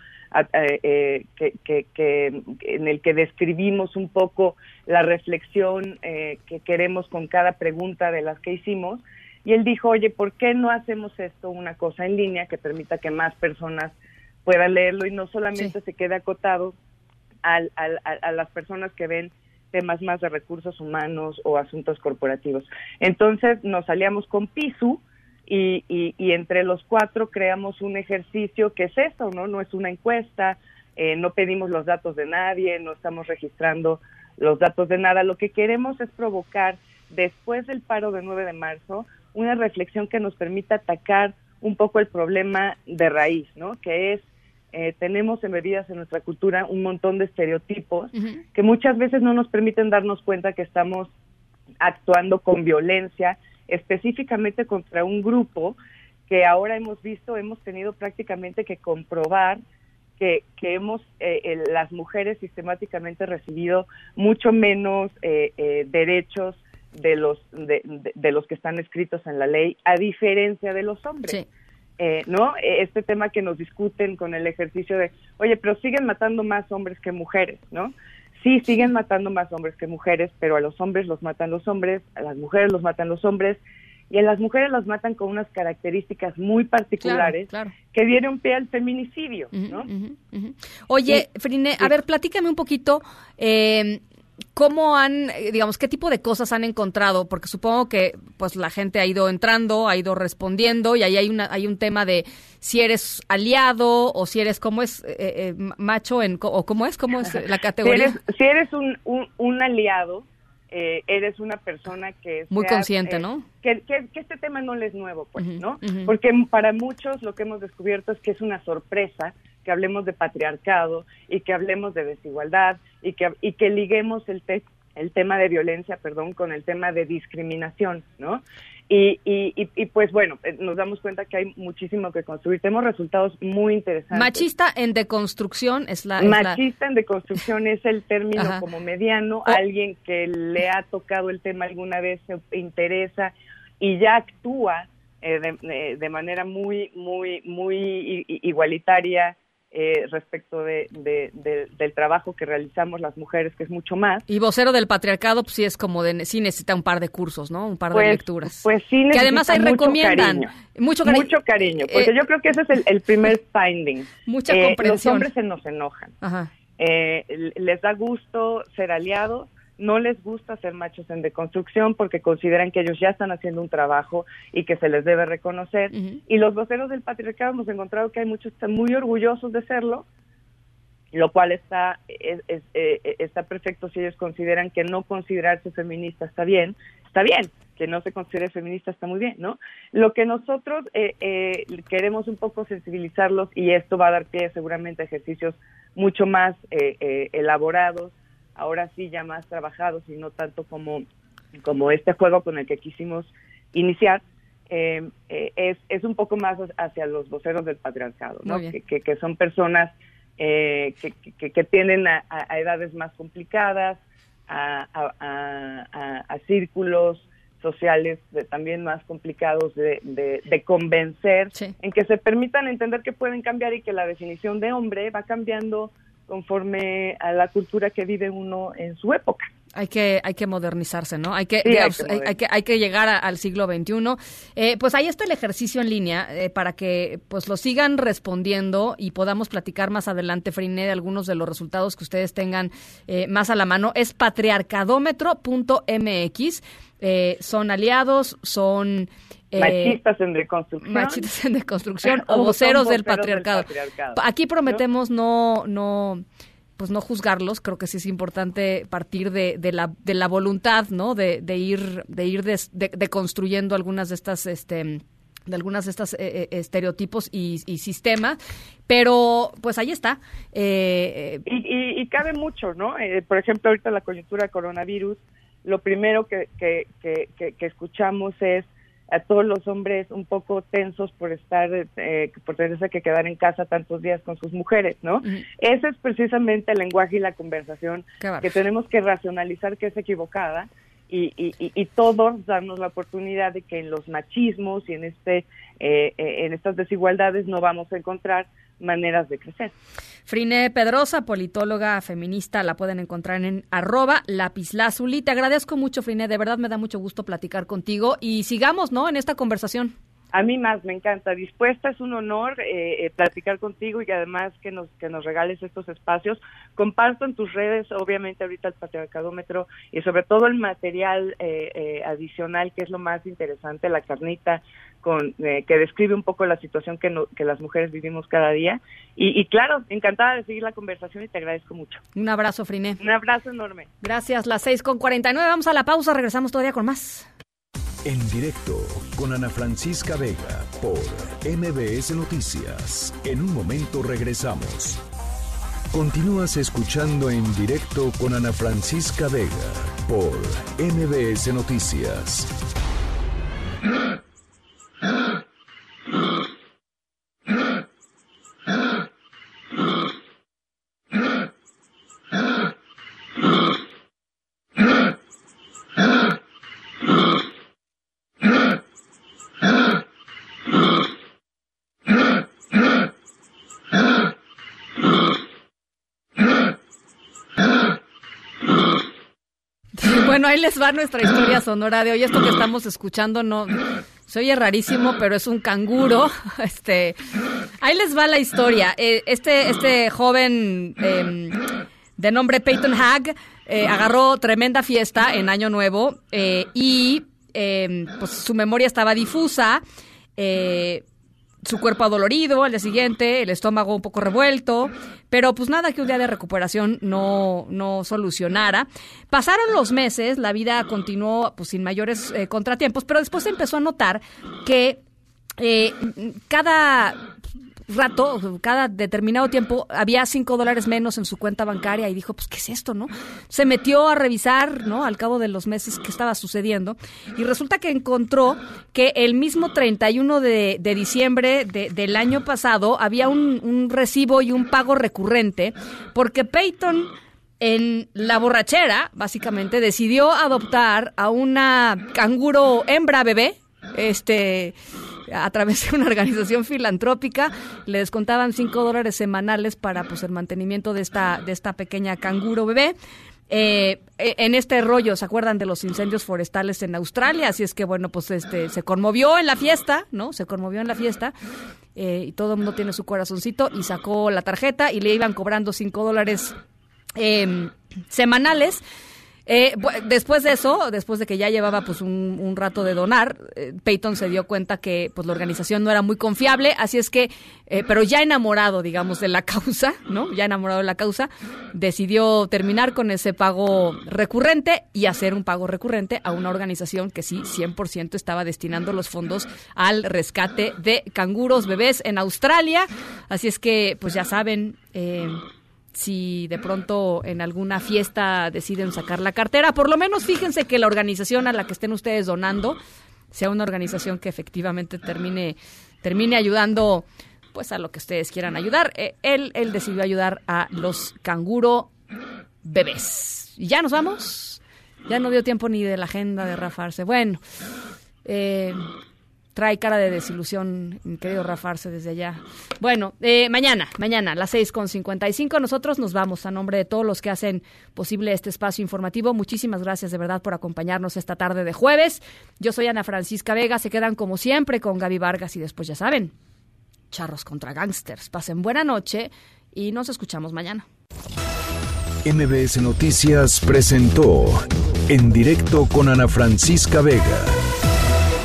Speaker 33: eh, eh, que, que- que- en el que describimos un poco la reflexión eh, que queremos con cada pregunta de las que hicimos. Y él dijo, oye, ¿por qué no hacemos esto una cosa en línea que permita que más personas puedan leerlo y no solamente se quede acotado al- al- a, a las personas que ven temas más de recursos humanos o asuntos corporativos. Entonces nos aliamos con PISU, y, y, y entre los cuatro creamos un ejercicio que es eso, ¿no? No es una encuesta, eh, no pedimos los datos de nadie, no estamos registrando los datos de nada. Lo que queremos es provocar, después del paro de 9 de marzo, una reflexión que nos permita atacar un poco el problema de raíz, ¿no? Que es, eh, tenemos embebidas en nuestra cultura un montón de estereotipos que muchas veces no nos permiten darnos cuenta que estamos actuando con violencia específicamente contra un grupo que ahora hemos visto, hemos tenido prácticamente que comprobar que, que hemos, eh, eh, las mujeres sistemáticamente recibido mucho menos eh, eh, derechos de los, de, de- de los que están escritos en la ley, a diferencia de los hombres. Eh, ¿No? Eh, Este tema que nos discuten con el ejercicio de, oye, pero siguen matando más hombres que mujeres, ¿no? Sí, siguen matando más hombres que mujeres, pero a los hombres los matan los hombres, a las mujeres los matan los hombres, y a las mujeres las matan con unas características muy particulares
Speaker 2: claro.
Speaker 33: que dieron pie al feminicidio, ¿no?
Speaker 2: Oye, Frine, a ver, platícame un poquito. eh, ¿Cómo han, eh, digamos, qué tipo de cosas han encontrado? Porque supongo que, pues, la gente ha ido entrando, ha ido respondiendo y ahí hay una, hay un tema de si eres aliado o si eres, ¿cómo es, eh, eh, macho en, o cómo es, cómo es la (laughs)
Speaker 33: Si
Speaker 2: categoría?
Speaker 33: eres, si eres un, un, un aliado, eh, eres una persona que...
Speaker 2: Muy
Speaker 33: sea,
Speaker 2: consciente,
Speaker 33: eh,
Speaker 2: ¿no?
Speaker 33: Que, que, que este tema no le es nuevo, pues, ¿no? Porque para muchos lo que hemos descubierto es que es una sorpresa que hablemos de patriarcado y que hablemos de desigualdad y que, y que liguemos el, te- el tema de violencia, perdón, con el tema de discriminación, ¿no? Y, y, y, y, pues bueno, eh, nos damos cuenta que hay muchísimo que construir. Tenemos resultados muy interesantes.
Speaker 2: Machista en deconstrucción es la... es la-
Speaker 33: Machista en deconstrucción es el término
Speaker 2: Ajá.
Speaker 33: como mediano,
Speaker 2: O-
Speaker 33: alguien que le ha tocado el tema alguna vez, se interesa y ya actúa eh, de, de- de manera muy, muy, muy igualitaria eh, respecto de, de- de- del trabajo que realizamos las mujeres, que es mucho más.
Speaker 2: Y vocero del patriarcado, pues sí es como de, sí necesita un par de cursos, ¿no? Un par de
Speaker 33: Pues-
Speaker 2: lecturas.
Speaker 33: Pues sí,
Speaker 2: que además ahí
Speaker 33: necesita mucho
Speaker 2: recomiendan.
Speaker 33: cariño.
Speaker 2: Mucho cariño.
Speaker 33: Mucho cariño, porque
Speaker 2: Eh,
Speaker 33: yo creo que ese es el, el primer (laughs) finding.
Speaker 2: Mucha
Speaker 33: Eh, Los
Speaker 2: comprensión.
Speaker 33: hombres se nos enojan.
Speaker 2: Ajá.
Speaker 33: Eh, les da gusto ser aliados, no les gusta ser machos en deconstrucción porque consideran que ellos ya están haciendo un trabajo y que se les debe reconocer. Y los voceros del patriarcado hemos encontrado que hay muchos que están muy orgullosos de serlo, lo cual está es- es- eh, eh, está perfecto si ellos consideran que no considerarse feminista está bien, está bien, que no se considere feminista está muy bien, ¿no? Lo que nosotros eh, eh, queremos un poco sensibilizarlos y esto va a dar pie seguramente a ejercicios mucho más eh, eh, elaborados, ahora sí ya más trabajados y no tanto como, como este juego con el que quisimos iniciar, eh, eh, es, es un poco más hacia los voceros del patriarcado, ¿no? Que, que, que son personas eh, que, que, tienden a, a- edades más complicadas, a, a- a- círculos sociales de- también más complicados de, de- de convencer, en que se permitan entender que pueden cambiar y que la definición de hombre va cambiando conforme a la cultura que vive uno en su época.
Speaker 2: Hay que, hay que modernizarse, ¿no? Hay que,
Speaker 33: Sí, hay que
Speaker 2: hay, hay que, hay que llegar a- al siglo XXI. Eh, pues ahí está el ejercicio en línea eh, para que pues lo sigan respondiendo y podamos platicar más adelante, Frine, de algunos de los resultados que ustedes tengan eh, más a la mano. Es patriarcadómetro.mx. Eh, son aliados, son... eh,
Speaker 33: Machistas en deconstrucción.
Speaker 2: machistas en deconstrucción (laughs)
Speaker 33: O
Speaker 2: voceros del patriarcado. Aquí prometemos no, no, pues no juzgarlos. Creo que sí es importante partir de, de la, de la voluntad, ¿no? De, de ir, de ir des- de, de construyendo algunas de estas, este, de algunas de estas eh, eh, estereotipos y, y sistemas. Pero, pues ahí está. Eh,
Speaker 33: Y, y- y cabe mucho, ¿no? Eh, por ejemplo, ahorita la coyuntura coronavirus, lo primero que, que, que, que- que escuchamos es a todos los hombres un poco tensos por estar, eh, por tenerse que quedar en casa tantos días con sus mujeres, ¿no? Ese es precisamente el lenguaje y la conversación que tenemos que racionalizar que es equivocada y, y, y- y todos darnos la oportunidad de que en los machismos y en este eh, eh, en estas desigualdades no vamos a encontrar maneras de crecer.
Speaker 2: Frine Pedrosa, politóloga feminista, la pueden encontrar en arroba lapislazuli. Te agradezco mucho, Frine, de verdad me da mucho gusto platicar contigo y sigamos, ¿no?, en esta conversación.
Speaker 33: A mí más me encanta. Dispuesta, es un honor eh, eh, platicar contigo y además que nos que nos regales estos espacios. Comparto en tus redes, obviamente ahorita el patriarcadómetro y sobre todo el material eh, eh, adicional que es lo más interesante, la carnita con eh, que describe un poco la situación que, no- que las mujeres vivimos cada día. Y, y claro, encantada de seguir la conversación y te agradezco mucho.
Speaker 2: Un abrazo, Friné.
Speaker 33: Un abrazo enorme.
Speaker 2: Gracias, las 6 con 49. Vamos a la pausa, regresamos todavía con más.
Speaker 1: En directo con Ana Francisca Vega por MBS Noticias. En un momento regresamos. Continúas escuchando en directo con Ana Francisca Vega por MBS Noticias. (laughs)
Speaker 2: Bueno, ahí les va nuestra historia sonora de hoy. Esto que estamos escuchando no se oye rarísimo, pero es un canguro. (laughs) Este, ahí les va la historia. Eh, Este, este joven eh, de nombre Peyton Hag eh, agarró tremenda fiesta en Año Nuevo eh, y eh, pues su memoria estaba difusa. eh, su cuerpo adolorido al día siguiente, el estómago un poco revuelto, pero pues nada que un día de recuperación no, no solucionara. Pasaron los meses, la vida continuó pues sin mayores eh, contratiempos, pero después se empezó a notar que eh, cada rato, cada determinado tiempo, había cinco dólares menos en su cuenta bancaria y dijo, pues, ¿qué es esto, no? Se metió a revisar, ¿no? Al cabo de los meses que estaba sucediendo y resulta que encontró que el mismo 31 de, de diciembre de- del año pasado había un, un recibo y un pago recurrente porque Peyton en la borrachera, básicamente, decidió adoptar a una canguro hembra bebé, este, a través de una organización filantrópica, le descontaban cinco dólares semanales para pues el mantenimiento de esta, de esta pequeña canguro bebé. Eh, eh, en este rollo, ¿se acuerdan de los incendios forestales en Australia? Así es que, bueno, pues este se conmovió en la fiesta, ¿no? Se conmovió en la fiesta eh, y todo el mundo tiene su corazoncito y sacó la tarjeta y le iban cobrando cinco dólares eh, semanales. Eh, después de eso, después de que ya llevaba pues un, un rato de donar, eh, Peyton se dio cuenta que pues la organización no era muy confiable, así es que, eh, pero ya enamorado, digamos, de la causa, ¿no? Ya enamorado de la causa, decidió terminar con ese pago recurrente y hacer un pago recurrente a una organización que sí, 100% estaba destinando los fondos al rescate de canguros bebés en Australia. Así es que, pues ya saben, eh, si de pronto en alguna fiesta deciden sacar la cartera, por lo menos fíjense que la organización a la que estén ustedes donando sea una organización que efectivamente termine, termine ayudando pues a lo que ustedes quieran ayudar. Eh, él, él decidió ayudar a los canguro bebés. ¿Y ya nos vamos? Ya no dio tiempo ni de la agenda de Rafarse. Bueno, eh, trae cara de desilusión, querido Rafarse, desde allá. Bueno, eh, mañana, mañana, las 6.55, nosotros nos vamos a nombre de todos los que hacen posible este espacio informativo. Muchísimas gracias de verdad por acompañarnos esta tarde de jueves. Yo soy Ana Francisca Vega, se quedan como siempre con Gaby Vargas y después ya saben, charros contra gangsters. Pasen buena noche y nos escuchamos mañana.
Speaker 1: MBS Noticias presentó En directo con Ana Francisca Vega.